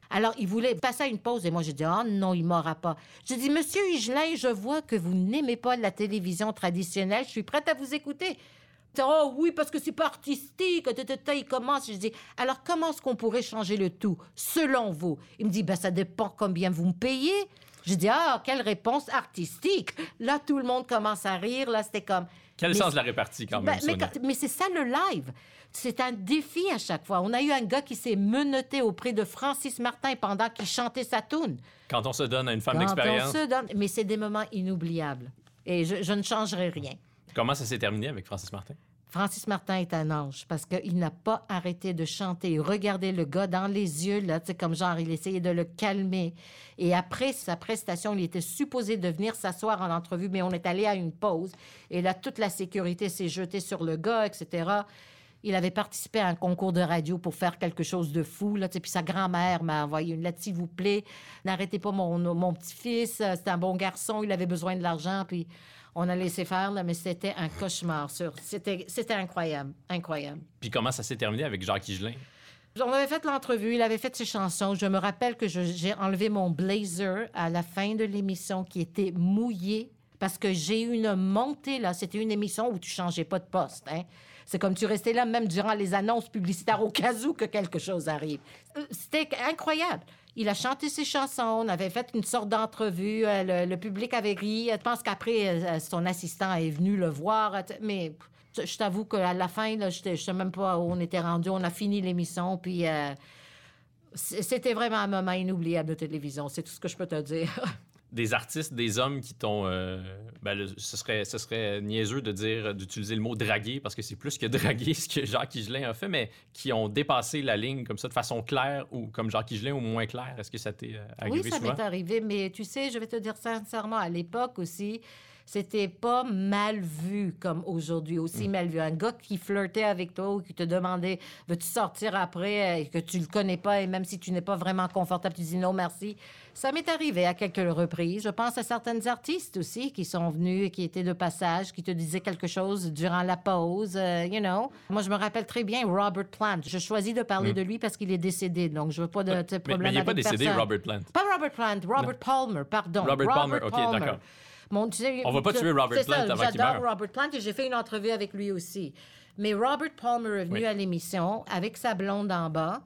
Alors, il voulait passer à une pause et moi, j'ai dit, oh non, il m'aura pas. J'ai dit, Monsieur Higelin, je vois que vous n'aimez pas la télévision traditionnelle. Je suis prête à vous écouter. Oh oui, parce que c'est pas artistique. Il commence. Je dis, alors comment est-ce qu'on pourrait changer le tout, selon vous? Il me dit, ben, ça dépend combien vous me payez. Je dis, ah, quelle réponse artistique. Là, tout le monde commence à rire. Là, c'était comme. Quel sens de la répartie, quand même? Ben, mais, mais c'est ça le live. C'est un défi à chaque fois. On a eu un gars qui s'est menotté auprès de Francis Martin pendant qu'il chantait sa tune. Quand on se donne à une femme d'expérience. Donne... Mais c'est des moments inoubliables. Et je, je ne changerai rien. Comment ça s'est terminé avec Francis Martin? Francis Martin est un ange parce qu'il n'a pas arrêté de chanter. Regardez le gars dans les yeux, là, comme genre, il essayait de le calmer. Et après sa prestation, il était supposé de venir s'asseoir en entrevue, mais on est allé à une pause. Et là, toute la sécurité s'est jetée sur le gars, etc. Il avait participé à un concours de radio pour faire quelque chose de fou. Là, puis sa grand-mère m'a envoyé une lettre, s'il vous plaît, n'arrêtez pas mon, mon petit-fils, c'est un bon garçon, il avait besoin de l'argent. Puis on a laissé faire, là, mais c'était un cauchemar. C'était, c'était incroyable, incroyable. Puis comment ça s'est terminé avec Jacques Higelin? On avait fait l'entrevue, il avait fait ses chansons. Je me rappelle que j'ai enlevé mon blazer à la fin de l'émission qui était mouillé parce que j'ai eu une montée, là. C'était une émission où tu changeais pas de poste, hein. C'est comme tu restais là même durant les annonces publicitaires au cas où que quelque chose arrive. Euh, c'était incroyable. Il a chanté ses chansons, on avait fait une sorte d'entrevue, euh, le, public avait ri. Je pense qu'après, euh, son assistant est venu le voir, mais je t'avoue qu'à la fin, je ne sais même pas où on était rendu. On a fini l'émission, puis euh, c'était vraiment un moment inoubliable de télévision. C'est tout ce que je peux te dire. (laughs) des artistes, des hommes qui t'ont. Euh, ben, ce, serait, ce serait niaiseux de dire d'utiliser le mot draguer parce que c'est plus que (laughs) draguer ce que Jacques Higelin a fait, mais qui ont dépassé la ligne comme ça de façon claire ou comme Jacques Higelin ou moins claire. Est-ce que ça t'est euh, arrivé Oui, ça m'est arrivé, mais tu sais, je vais te dire sincèrement, à l'époque aussi, c'était pas mal vu comme aujourd'hui, aussi mm. mal vu. Un gars qui flirtait avec toi ou qui te demandait veux-tu sortir après et que tu le connais pas et même si tu n'es pas vraiment confortable, tu dis non merci. Ça m'est arrivé à quelques reprises. Je pense à certaines artistes aussi qui sont venus et qui étaient de passage, qui te disaient quelque chose durant la pause, euh, you know. Moi, je me rappelle très bien Robert Plant. Je choisis de parler mm. de lui parce qu'il est décédé, donc je veux pas de, de problème mais, mais il n'est pas décédé, Robert Plant. Pas Robert Plant, Robert Palmer, pardon. Robert, Palmer, OK, d'accord. On on va pas tuer Robert Plant avant qu'il meure. J'adore Robert Plant et j'ai fait une entrevue avec lui aussi. Mais Robert Palmer est venu à l'émission avec sa blonde en bas.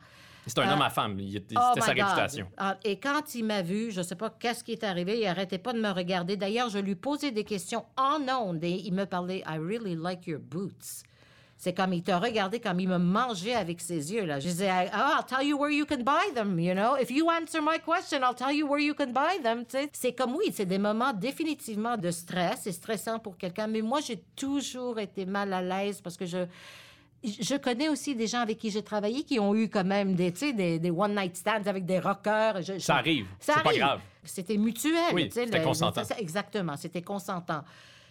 C'est un homme à femme. C'était oh sa réputation. Ah, et quand il m'a vu, je ne sais pas qu'est-ce qui est arrivé, il arrêtait pas de me regarder. D'ailleurs, je lui posais des questions en ondes et il me parlait I really like your boots. C'est comme il t'a regardé comme il me mangeait avec ses yeux. Là. Je disais, oh, I'll tell you where you can buy them, you know? If you answer my question, I'll tell you where you can buy them. C'est comme oui, c'est des moments définitivement de stress. C'est stressant pour quelqu'un. Mais moi, j'ai toujours été mal à l'aise parce que je je connais aussi des gens avec qui j'ai travaillé qui ont eu quand même des, des, des one-night stands avec des rockers. ça arrive. C'est pas grave. C'était mutuel. Oui, c'était consentant. Exactement, c'était consentant.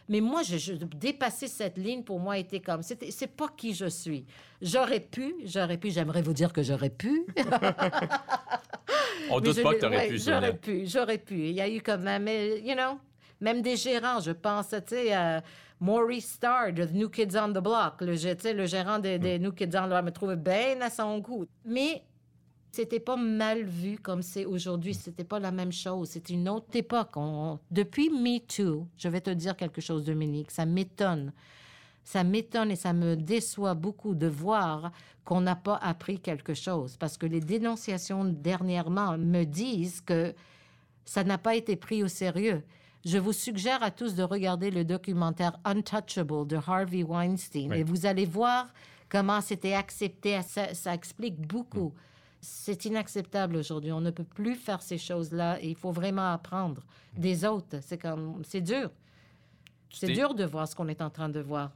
Mais moi, je, dépasser cette ligne, pour moi, était comme, c'est pas qui je suis. J'aurais pu, j'aurais pu, j'aimerais vous dire que j'aurais pu. (laughs) On doute pas que t'aurais pu, J'aurais pu, j'aurais pu. Il y a eu quand même, you know, même des gérants, je pense, tu sais, euh, Maurice Starr de New Kids on the Block, le, le gérant des de mm. New Kids on the Block, me trouvait bien à son goût. Mais c'était pas mal vu comme c'est aujourd'hui. C'était pas la même chose. C'était une autre époque. Depuis Me Too, je vais te dire quelque chose, Dominique, ça m'étonne. Ça m'étonne et ça me déçoit beaucoup de voir qu'on n'a pas appris quelque chose. Parce que les dénonciations dernièrement me disent que ça n'a pas été pris au sérieux. Je vous suggère à tous de regarder le documentaire Untouchable de Harvey Weinstein et vous allez voir comment c'était accepté. Ça, explique beaucoup. Mm. C'est inacceptable aujourd'hui. On ne peut plus faire ces choses-là et il faut vraiment apprendre des autres. C'est comme, c'est dur. C'est dur de voir ce qu'on est en train de voir.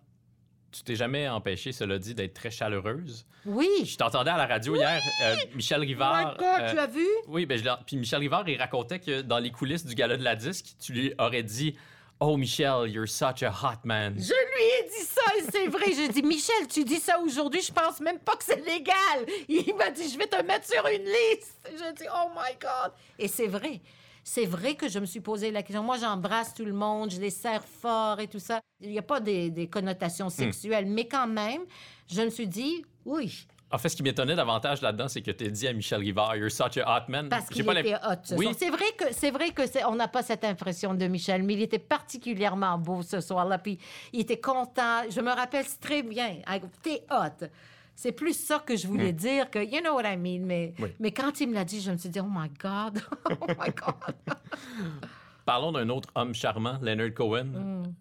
tu t'es jamais empêché, cela dit, d'être très chaleureuse? Oui. Je t'entendais à la radio hier, euh, Michel Oh my Rivard. God, euh, tu as vu? oui, ben je puis Michel Rivard, il racontait que dans les coulisses du gala de la disque, tu lui aurais dit Oh, Michel, you're such a hot man. Je lui ai dit ça et c'est vrai. J'ai dit, Michel, tu dis ça aujourd'hui, je pense même pas que c'est légal. Il m'a dit, je vais te mettre sur une liste. J'ai dit, oh my God. Et c'est vrai. C'est vrai que je me suis posé la question. Moi, j'embrasse tout le monde, je les serre fort et tout ça. Il n'y a pas des, des connotations sexuelles, mais quand même, je me suis dit, oui, En fait, ce qui m'étonnait davantage là-dedans, c'est que tu dit à Michel Rivard You're such a hot man. Parce qu'il était hot. ce Oui. soir. C'est vrai que c'est vrai que c'est- on n'a pas cette impression de Michel, mais il était particulièrement beau ce soir-là. Puis il était content. Je me rappelle très bien. T'es hot. C'est plus ça que je voulais dire que you know what I mean. Mais Oui. mais quand il me l'a dit, je me suis dit oh my God, (laughs) oh my God. (laughs) Parlons d'un autre homme charmant, Leonard Cohen. Mm.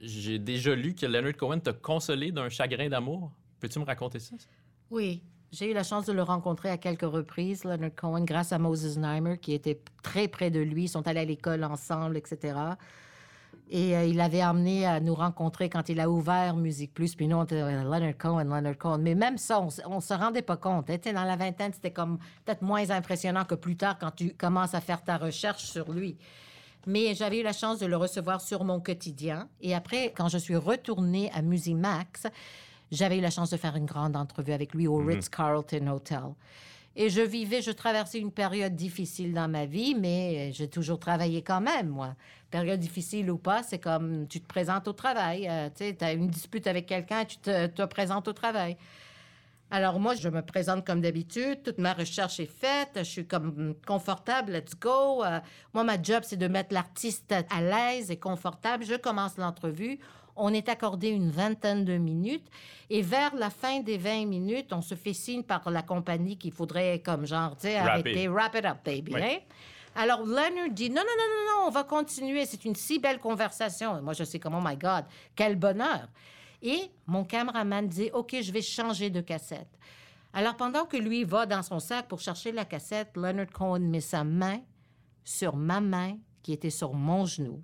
J'ai déjà lu que Leonard Cohen t'a consolé d'un chagrin d'amour. Peux-tu me raconter ça? Oui. J'ai eu la chance de le rencontrer à quelques reprises, Leonard Cohen, grâce à Moses Neimer, qui était très près de lui. Ils sont allés à l'école ensemble, etc. Et euh, il avait amené à nous rencontrer quand il a ouvert Musique Plus. Puis nous, on était euh, Leonard Cohen, Leonard Cohen. Mais même ça, on, on se rendait pas compte. hein. Dans la vingtaine, c'était comme peut-être moins impressionnant que plus tard quand tu commences à faire ta recherche sur lui. Mais j'avais eu la chance de le recevoir sur mon quotidien. Et après, quand je suis retournée à Musimax, j'avais eu la chance de faire une grande entrevue avec lui au Ritz-Carlton Hotel. Et je vivais, je traversais une période difficile dans ma vie, mais j'ai toujours travaillé quand même, moi. Période difficile ou pas, c'est comme tu te présentes au travail. euh, tu sais, as une dispute avec quelqu'un, tu te, te présentes au travail. Alors moi, je me présente comme d'habitude, toute ma recherche est faite, je suis comme confortable, let's go. Euh, moi, ma job, c'est de mettre l'artiste à l'aise et confortable. Je commence l'entrevue. On est accordé une vingtaine de minutes et vers la fin des 20 minutes, on se fait signe par la compagnie qu'il faudrait comme genre, tu sais, arrêter, it. wrap it up, baby. Oui. hein? Alors Leonard dit non, non, non, non, non, on va continuer. C'est une si belle conversation. Et moi, je sais comme, oh my God, quel bonheur. Et mon caméraman dit, OK, je vais changer de cassette. Alors pendant que lui va dans son sac pour chercher la cassette, Leonard Cohen met sa main sur ma main qui était sur mon genou.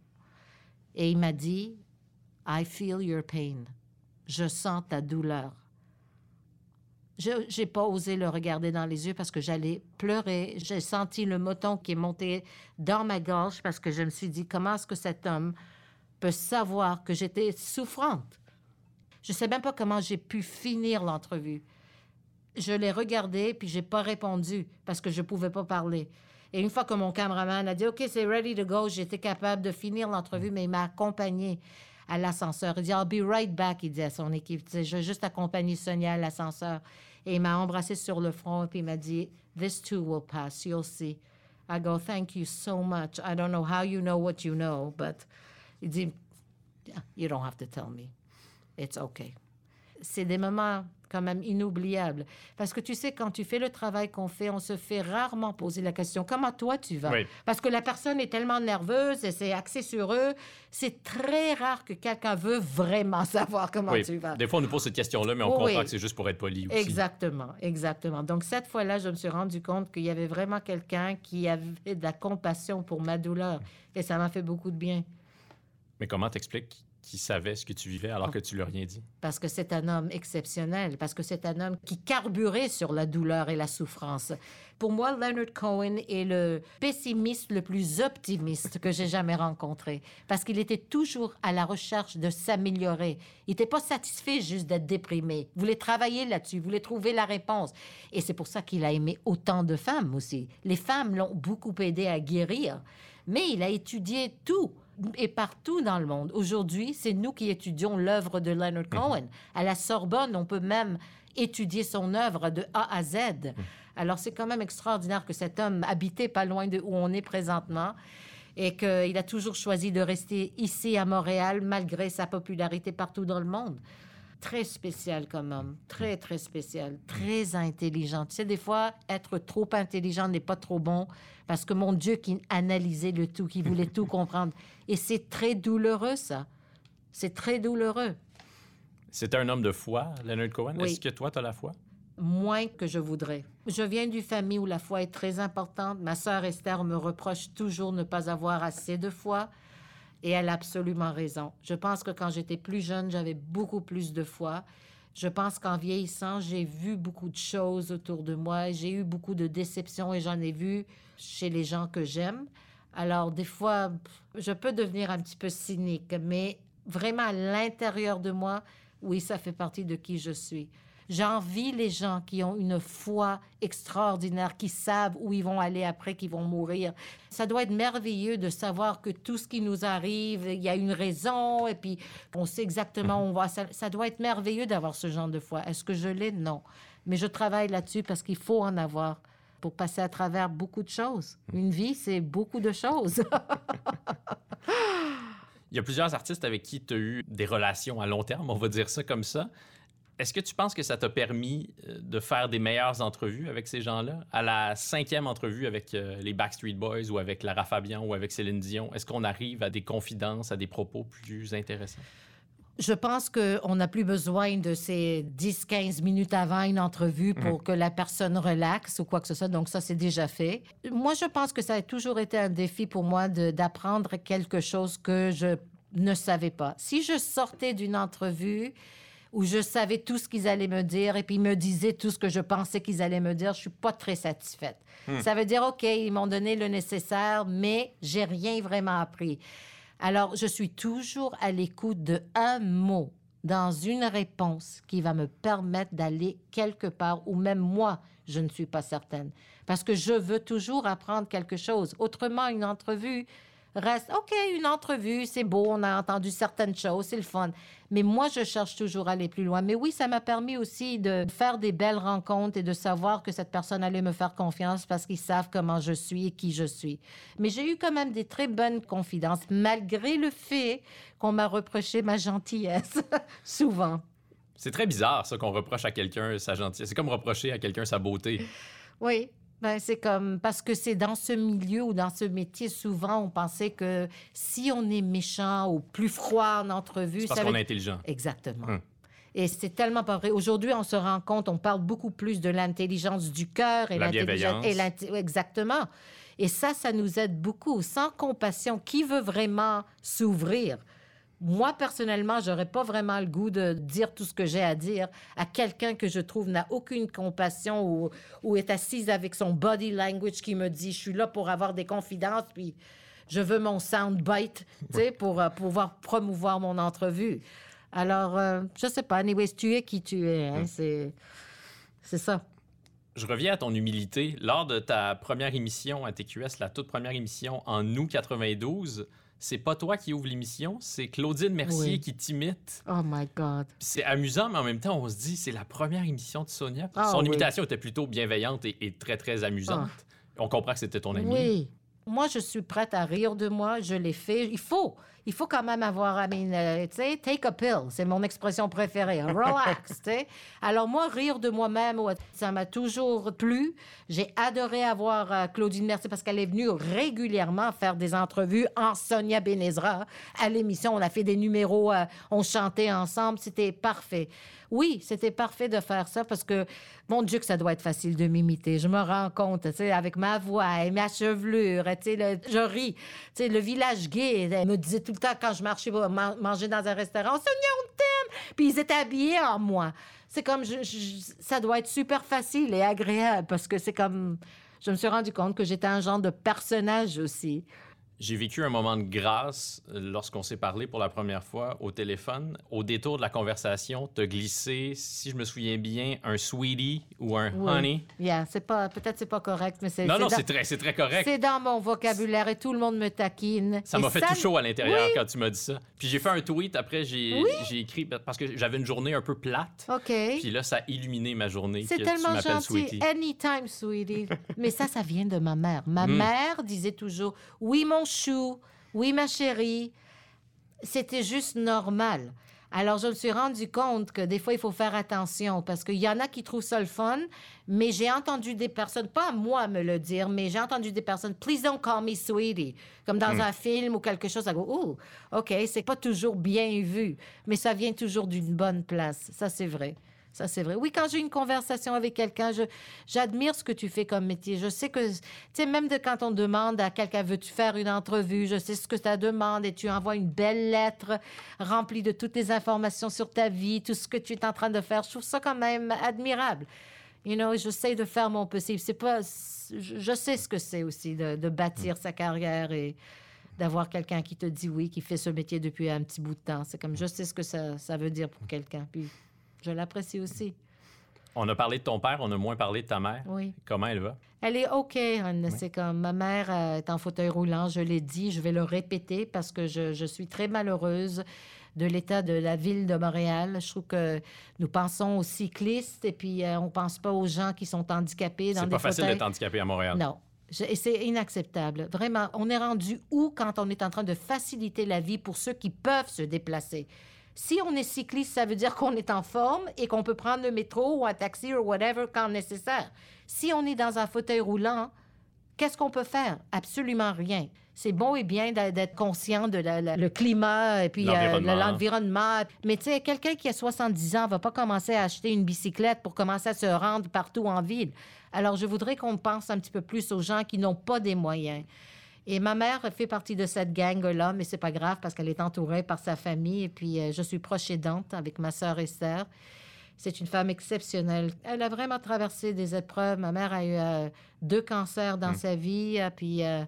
Et il m'a dit, I feel your pain. Je sens ta douleur. Je n'ai pas osé le regarder dans les yeux parce que j'allais pleurer. J'ai senti le moton qui est monté dans ma gorge parce que je me suis dit, comment est-ce que cet homme peut savoir que j'étais souffrante? Je ne sais même pas comment j'ai pu finir l'entrevue. Je l'ai regardé, puis j'ai pas répondu parce que je pouvais pas parler. Et une fois que mon caméraman a dit OK, c'est ready to go, j'étais capable de finir l'entrevue, mais il m'a accompagné à l'ascenseur. Il dit I'll be right back, il dit à son équipe. Je vais juste accompagner Sonia à l'ascenseur. Et il m'a embrassé sur le front, puis il m'a dit This too will pass, you'll see. I go, Thank you so much. I don't know how you know what you know, but il dit You don't have to tell me. It's okay c'est des moments quand même inoubliables. Parce que tu sais, quand tu fais le travail qu'on fait, on se fait rarement poser la question comment toi tu vas? Oui. Parce que la personne est tellement nerveuse et c'est axé sur eux. C'est très rare que quelqu'un veut vraiment (laughs) savoir comment Oui. tu vas. Des fois, on nous pose cette question-là, mais on Oui, comprend que c'est juste pour être poli aussi. Exactement, exactement. Donc cette fois-là, je me suis rendu compte qu'il y avait vraiment quelqu'un qui avait de la compassion pour ma douleur. Et ça m'a fait beaucoup de bien. Mais comment t'expliques qu'il savait ce que tu vivais alors que tu lui as rien dit? parce que c'est un homme exceptionnel, parce que c'est un homme qui carburait sur la douleur et la souffrance. Pour moi, Leonard Cohen est le pessimiste le plus optimiste que j'ai jamais rencontré, parce qu'il était toujours à la recherche de s'améliorer. Il n'était pas satisfait juste d'être déprimé. Il voulait travailler là-dessus, il voulait trouver la réponse. Et c'est pour ça qu'il a aimé autant de femmes aussi. Les femmes l'ont beaucoup aidé à guérir, mais il a étudié tout et partout dans le monde. Aujourd'hui, c'est nous qui étudions l'œuvre de Leonard Cohen. À la Sorbonne, on peut même étudier son œuvre de A à Z. Alors, c'est quand même extraordinaire que cet homme habitait pas loin de où on est présentement et qu'il a toujours choisi de rester ici à Montréal malgré sa popularité partout dans le monde. Très spécial comme homme, très, très spécial, très intelligent. Tu sais, des fois, être trop intelligent n'est pas trop bon parce que mon Dieu qui analysait le tout, qui voulait tout (laughs) comprendre. Et c'est très douloureux, ça. C'est très douloureux. C'était un homme de foi, Leonard Cohen? Oui. Est-ce que toi, tu as la foi? moins que je voudrais. Je viens d'une famille où la foi est très importante. Ma sœur Esther me reproche toujours ne pas avoir assez de foi. Et elle a absolument raison. Je pense que quand j'étais plus jeune, j'avais beaucoup plus de foi. Je pense qu'en vieillissant, j'ai vu beaucoup de choses autour de moi. J'ai eu beaucoup de déceptions et j'en ai vu chez les gens que j'aime. Alors, des fois, je peux devenir un petit peu cynique, mais vraiment à l'intérieur de moi, oui, ça fait partie de qui je suis. J'envie les gens qui ont une foi extraordinaire, qui savent où ils vont aller après qu'ils vont mourir. Ça doit être merveilleux de savoir que tout ce qui nous arrive, il y a une raison et puis on sait exactement où on va. Ça, ça doit être merveilleux d'avoir ce genre de foi. Est-ce que je l'ai? Non. Mais je travaille là-dessus parce qu'il faut en avoir pour passer à travers beaucoup de choses. Une vie, c'est beaucoup de choses. (laughs) Il y a plusieurs artistes avec qui tu as eu des relations à long terme, on va dire ça comme ça. Est-ce que tu penses que ça t'a permis euh, de faire des meilleures entrevues avec ces gens-là? À la cinquième entrevue avec euh, les Backstreet Boys ou avec Lara Fabian ou avec Céline Dion, est-ce qu'on arrive à des confidences, à des propos plus intéressants? Je pense qu'on n'a plus besoin de ces 10-15 minutes avant une entrevue pour Mm. que la personne relaxe ou quoi que ce soit. Donc, ça, c'est déjà fait. Moi, je pense que ça a toujours été un défi pour moi d'apprendre quelque chose que je ne savais pas. Si je sortais d'une entrevue où je savais tout ce qu'ils allaient me dire et puis ils me disaient tout ce que je pensais qu'ils allaient me dire, je suis pas très satisfaite. Ça veut dire, OK, ils m'ont donné le nécessaire, mais j'ai rien vraiment appris. Alors, je suis toujours à l'écoute de un mot dans une réponse qui va me permettre d'aller quelque part où même moi, je ne suis pas certaine. Parce que je veux toujours apprendre quelque chose. Autrement, une entrevue reste, OK, une entrevue, c'est beau, on a entendu certaines choses, c'est le fun. Mais moi, je cherche toujours à aller plus loin. Mais oui, ça m'a permis aussi de faire des belles rencontres et de savoir que cette personne allait me faire confiance parce qu'ils savent comment je suis et qui je suis. Mais j'ai eu quand même des très bonnes confidences, malgré le fait qu'on m'a reproché ma gentillesse, (laughs) souvent. C'est très bizarre, ça, qu'on reproche à quelqu'un sa gentillesse. C'est comme reprocher à quelqu'un sa beauté. Oui. Ben, c'est comme parce que c'est dans ce milieu ou dans ce métier, souvent, on pensait que si on est méchant ou plus froid en entrevue, C'est parce ça qu'on veut est intelligent. Exactement. Hum. Et c'est tellement pas vrai. Aujourd'hui, on se rend compte, on parle beaucoup plus de l'intelligence du cœur et La l'intelligence. bienveillance. et l'inté- Exactement. Et ça, ça nous aide beaucoup. Sans compassion, qui veut vraiment s'ouvrir? Moi, personnellement, j'aurais pas vraiment le goût de dire tout ce que j'ai à dire à quelqu'un que je trouve n'a aucune compassion ou, ou est assise avec son body language qui me dit, je suis là pour avoir des confidences, puis je veux mon soundbite, tu sais, pour euh, pouvoir promouvoir mon entrevue. Alors, euh, je sais pas. Anyways, tu es qui tu es. hein, C'est, c'est ça. Je reviens à ton humilité. Lors de ta première émission à TQS, la toute première émission en août 92, c'est pas toi qui ouvre l'émission, c'est Claudine Mercier Oui. qui t'imite. Oh my God. C'est amusant, mais en même temps, on se dit, c'est la première émission de Sonia. Ah Son oui. imitation était plutôt bienveillante et, et très, très amusante. On comprend que c'était ton ami. Oui. Moi, je suis prête à rire de moi. Je l'ai fait. Il faut. Il faut quand même avoir, I mean, euh, tu sais, take a pill. C'est mon expression préférée. Relax, (laughs) tu sais. Alors, moi, rire de moi-même, ça m'a toujours plu. J'ai adoré avoir euh, Claudine Mercier parce qu'elle est venue régulièrement faire des entrevues en Sonia Benezra à l'émission. On a fait des numéros, euh, on chantait ensemble. C'était parfait. Oui, c'était parfait de faire ça parce que, mon Dieu, que ça doit être facile de m'imiter. Je me rends compte, tu sais, avec ma voix et ma chevelure, tu sais, je ris. Tu sais, le village gay elle me disait tout le temps quand je marchais man- manger dans un restaurant, Sonia, on t'aime! Puis ils étaient habillés en moi. C'est comme, ça doit être super facile et agréable parce que c'est comme, je me suis rendu compte que j'étais un genre de personnage aussi. J'ai vécu un moment de grâce euh, lorsqu'on s'est parlé pour la première fois au téléphone. Au détour de la conversation, t'as glissé, si je me souviens bien, un sweetie ou un Oui. honey. Yeah, c'est pas, peut-être c'est pas correct, mais c'est Non, non, c'est très, c'est très correct. c'est dans mon vocabulaire et tout le monde me taquine. Ça m'a fait tout chaud à l'intérieur Oui. quand tu m'as dit ça. Puis j'ai fait un tweet, après j'ai j'ai écrit, parce que j'avais une journée un peu plate. OK. Puis là, ça a illuminé ma journée C'est tu tellement m'appelles gentil. Sweetie. Anytime, sweetie. Mais ça, ça vient de ma mère. Ma Mm. mère disait toujours Oui, mon chou. Oui, ma chérie. C'était juste normal. Alors, je me suis rendu compte que des fois, il faut faire attention parce qu'il y en a qui trouvent ça le fun, mais j'ai entendu des personnes, pas à moi me le dire, mais j'ai entendu des personnes, please don't call me sweetie, comme dans un film ou quelque chose. Ça go, oh, OK, c'est pas toujours bien vu, mais ça vient toujours d'une bonne place. Ça, c'est vrai. Ça, c'est vrai. Oui, quand j'ai une conversation avec quelqu'un, j'admire ce que tu fais comme métier. Je sais que, tu sais, même de quand on demande à quelqu'un, veux-tu faire une entrevue, je sais ce que ça demande et tu envoies une belle lettre remplie de toutes les informations sur ta vie, tout ce que tu es en train de faire. Je trouve ça quand même admirable. You know, j'essaie de faire mon possible. C'est pas, je, je sais ce que c'est aussi de, de bâtir sa carrière et d'avoir quelqu'un qui te dit oui, qui fait ce métier depuis un petit bout de temps. C'est comme, je sais ce que ça, ça veut dire pour quelqu'un. Puis je l'apprécie aussi. On a parlé de ton père, on a moins parlé de ta mère. Oui. Comment elle va? Elle est OK, Anne. C'est comme ma mère euh, est en fauteuil roulant, je l'ai dit, je vais le répéter parce que je, je suis très malheureuse de l'état de la ville de Montréal. Je trouve que nous pensons aux cyclistes et puis euh, on pense pas aux gens qui sont handicapés dans C'est des pas facile fauteuils. d'être handicapé à Montréal. Non. Je- et c'est inacceptable. Vraiment, on est rendu où quand on est en train de faciliter la vie pour ceux qui peuvent se déplacer? Si on est cycliste, ça veut dire qu'on est en forme et qu'on peut prendre le métro ou un taxi ou whatever quand nécessaire. Si on est dans un fauteuil roulant, qu'est-ce qu'on peut faire? Absolument rien. C'est bon et bien d'être conscient de la- la- le climat et puis euh, L'environnement. l'environnement. Mais tu sais, quelqu'un qui a 70 ans va pas commencer à acheter une bicyclette pour commencer à se rendre partout en ville. Alors, je voudrais qu'on pense un petit peu plus aux gens qui n'ont pas des moyens. Et ma mère fait partie de cette gang-là, mais c'est pas grave parce qu'elle est entourée par sa famille. Et puis, euh, je suis proche aidante avec ma sœur Esther. C'est une femme exceptionnelle. Elle a vraiment traversé des épreuves. Ma mère a eu euh, deux cancers dans sa vie. euh, Puis, euh,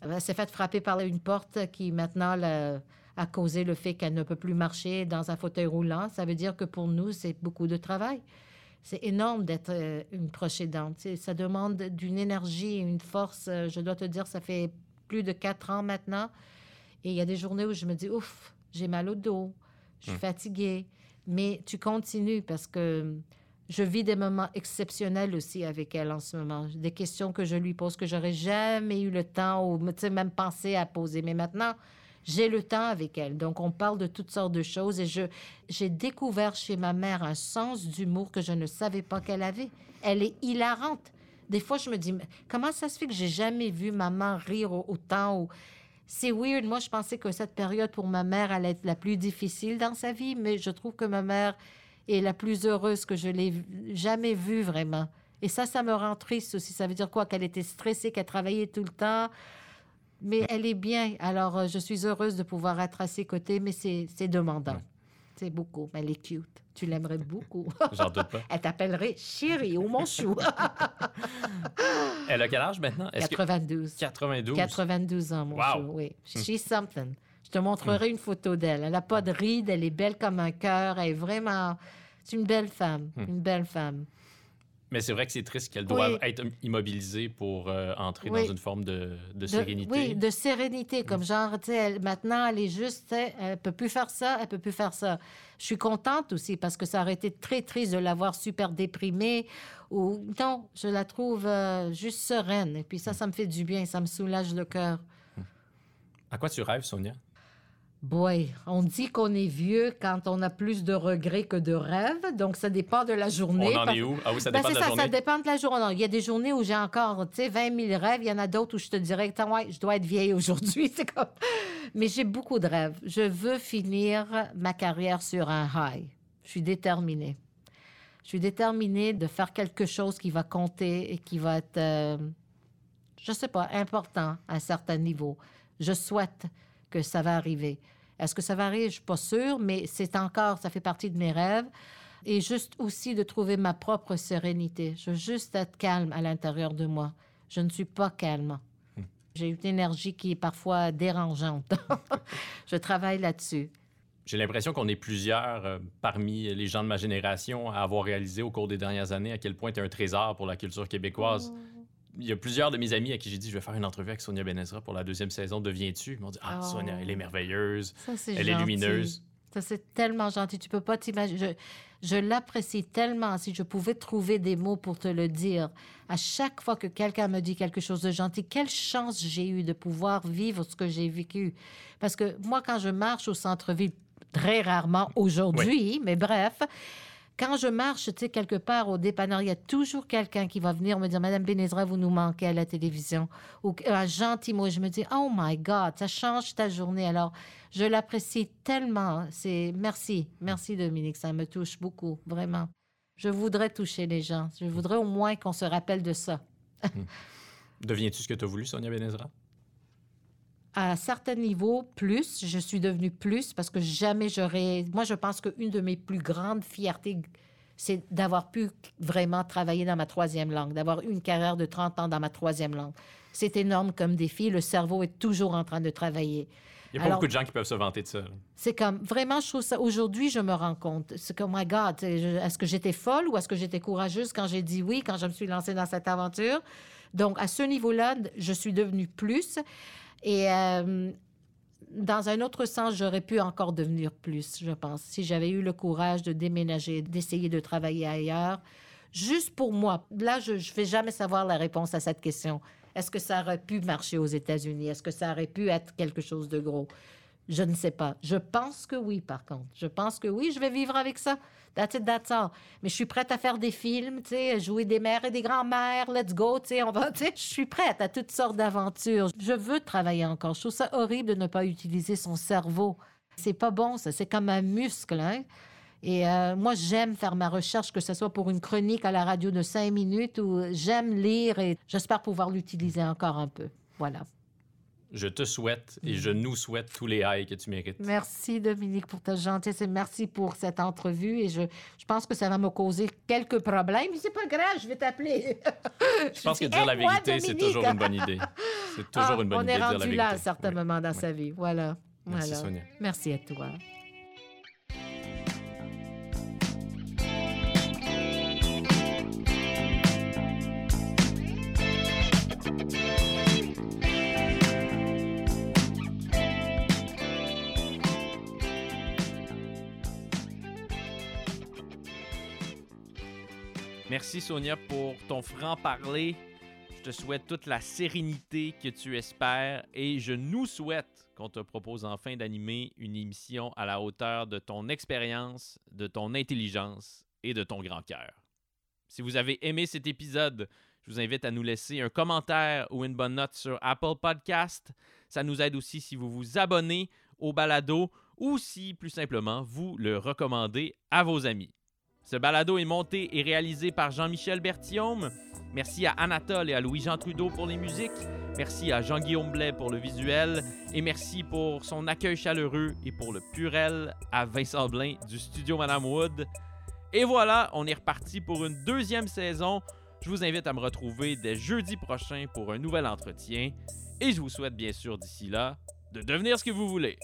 elle s'est faite frapper par une porte qui, maintenant, l'a- a causé le fait qu'elle ne peut plus marcher dans un fauteuil roulant. Ça veut dire que pour nous, c'est beaucoup de travail. C'est énorme d'être euh, une proche aidante. Ça demande d'une énergie et une force. Euh, Je dois te dire, ça fait plus de quatre ans maintenant. Et il y a des journées où je me dis, ouf, j'ai mal au dos, je suis fatiguée. Mais tu continues parce que je vis des moments exceptionnels aussi avec elle en ce moment. Des questions que je lui pose que j'aurais jamais eu le temps ou même pensé à poser. Mais maintenant, j'ai le temps avec elle. Donc, on parle de toutes sortes de choses et je, j'ai découvert chez ma mère un sens d'humour que je ne savais pas qu'elle avait. Elle est hilarante. Des fois, je me dis, comment ça se fait que j'ai jamais vu maman rire au- autant. C'est weird. Moi, je pensais que cette période pour ma mère allait être la plus difficile dans sa vie, mais je trouve que ma mère est la plus heureuse que je l'ai jamais vue vraiment. Et ça, ça me rend triste aussi. Ça veut dire quoi? Qu'elle était stressée, qu'elle travaillait tout le temps. Mais elle est bien. Alors, euh, je suis heureuse de pouvoir être à ses côtés, mais c'est c'est demandant. Ouais. C'est beaucoup. Mais elle est cute. Tu l'aimerais beaucoup. (laughs) J'en doute pas. elle t'appellerait chérie ou mon chou. (laughs) Elle a quel âge maintenant? Est-ce que- 92. 92. 92 ans, mon Wow. chou, oui. She's something. Je te montrerai une photo d'elle. Elle n'a pas de rides, elle est belle comme un cœur. Elle est vraiment... C'est une belle femme, une belle femme. Mais c'est vrai que c'est triste qu'elle doive Oui. être immobilisée pour euh, entrer Oui. dans une forme de, de De- sérénité. oui, de sérénité, comme genre, tu sais, maintenant, elle est juste, elle peut plus faire ça, elle peut plus faire ça. Je suis contente aussi parce que ça aurait été très triste de la voir super déprimée ou non, je la trouve euh, juste sereine. Et puis ça, ça me fait du bien, ça me soulage le cœur. À quoi tu rêves, Sonia? Boy, on dit qu'on est vieux quand on a plus de regrets que de rêves, donc ça dépend de la journée. On en Parce- est où? Ah oui, ça Ben, dépend de la ça, journée. ça dépend de la journée. Il y a des journées où j'ai encore, tu sais, 20 000 rêves. Il y en a d'autres où je te dirais, Attends, ouais, je dois être vieille (laughs) aujourd'hui. C'est comme... (laughs) Mais j'ai beaucoup de rêves. Je veux finir ma carrière sur un high. Je suis déterminée. Je suis déterminée de faire quelque chose qui va compter et qui va être, euh, je sais pas, important à un certain niveau. Je souhaite que ça va arriver. Est-ce que ça va arriver? Je suis pas sûre, mais c'est encore, ça fait partie de mes rêves. Et juste aussi de trouver ma propre sérénité. Je veux juste être calme à l'intérieur de moi. Je ne suis pas calme. J'ai une énergie qui est parfois dérangeante. (laughs) je travaille là-dessus. J'ai l'impression qu'on est plusieurs euh, parmi les gens de ma génération à avoir réalisé au cours des dernières années à quel point tu es un trésor pour la culture québécoise. Il y a plusieurs de mes amis à qui j'ai dit je vais faire une entrevue avec Sonia Benezra pour la deuxième saison de Viens-tu? Ils m'ont dit Ah, Oh. Sonia, elle est merveilleuse, Ça, elle est lumineuse. Ça, c'est tellement gentil. Tu peux pas t'imaginer. Je, je l'apprécie tellement. Si je pouvais trouver des mots pour te le dire, à chaque fois que quelqu'un me dit quelque chose de gentil, quelle chance j'ai eu de pouvoir vivre ce que j'ai vécu? Parce que moi, quand je marche au centre-ville, très rarement aujourd'hui, mais bref, quand je marche, tu sais, quelque part au dépanneur, il y a toujours quelqu'un qui va venir me dire Madame Bénézra, vous nous manquez à la télévision. Ou un gentil mot. Je me dis Oh my God, ça change ta journée. Alors, je l'apprécie tellement. C'est Merci. Merci, Dominique. Ça me touche beaucoup, vraiment. Je voudrais toucher les gens. Je voudrais au moins qu'on se rappelle de ça. Deviens-tu ce que tu as voulu, Sonia Benezra? À certains niveaux, plus. Je suis devenue plus parce que jamais j'aurais. Moi, je pense qu'une de mes plus grandes fiertés, c'est d'avoir pu vraiment travailler dans ma troisième langue, d'avoir eu une carrière de 30 ans dans ma troisième langue. C'est énorme comme défi. Le cerveau est toujours en train de travailler. Il n'y a pas Alors- beaucoup de gens qui peuvent se vanter de ça. C'est comme, vraiment, je trouve ça, aujourd'hui, je me rends compte. C'est comme, oh my God, est-ce que j'étais folle ou est-ce que j'étais courageuse quand j'ai dit oui, quand je me suis lancée dans cette aventure? Donc, à ce niveau-là, je suis devenue plus. Et euh, dans un autre sens, j'aurais pu encore devenir plus, je pense, si j'avais eu le courage de déménager, d'essayer de travailler ailleurs, juste pour moi. Là, je ne vais jamais savoir la réponse à cette question. Est-ce que ça aurait pu marcher aux États-Unis? Est-ce que ça aurait pu être quelque chose de gros? Je ne sais pas. Je pense que oui, par contre. Je pense que oui, je vais vivre avec ça. That's it. Mais je suis prête à faire des films, tu sais, jouer des mères et des grands-mères. Let's go, tu sais, on va, (laughs) tu sais. Je suis prête à toutes sortes d'aventures. Je veux travailler encore. Je trouve ça horrible de ne pas utiliser son cerveau. C'est pas bon, ça. C'est comme un muscle, hein. Et euh, moi, j'aime faire ma recherche, que ce soit pour une chronique à la radio de cinq minutes ou j'aime lire et j'espère pouvoir l'utiliser encore un peu. Voilà. Je te souhaite et je nous souhaite tous les highs que tu mérites. Merci Dominique pour ta gentillesse et merci pour cette entrevue. Et je, je pense que ça va me causer quelques problèmes. Mais c'est pas grave, je vais t'appeler. Je pense que dire la vérité, c'est toujours une bonne idée. C'est toujours Ah, une bonne on idée est de dire la rendu là à certains Oui. moments dans Oui. sa vie. Voilà. Merci, Voilà. Sonia. Merci à toi. Merci Sonia pour ton franc-parler. Je te souhaite toute la sérénité que tu espères et je nous souhaite qu'on te propose enfin d'animer une émission à la hauteur de ton expérience, de ton intelligence et de ton grand cœur. Si vous avez aimé cet épisode, je vous invite à nous laisser un commentaire ou une bonne note sur Apple Podcast. Ça nous aide aussi si vous vous abonnez au balado ou si, plus simplement, vous le recommandez à vos amis. Ce balado est monté et réalisé par Jean-Michel Berthiaume. Merci à Anatole et à Louis-Jean Trudeau pour les musiques. Merci à Jean-Guillaume Blais pour le visuel. Et merci pour son accueil chaleureux et pour le purel à Vincent Blain du studio Madame Wood. Et voilà, on est reparti pour une deuxième saison. Je vous invite à me retrouver dès jeudi prochain pour un nouvel entretien. Et je vous souhaite bien sûr d'ici là de devenir ce que vous voulez.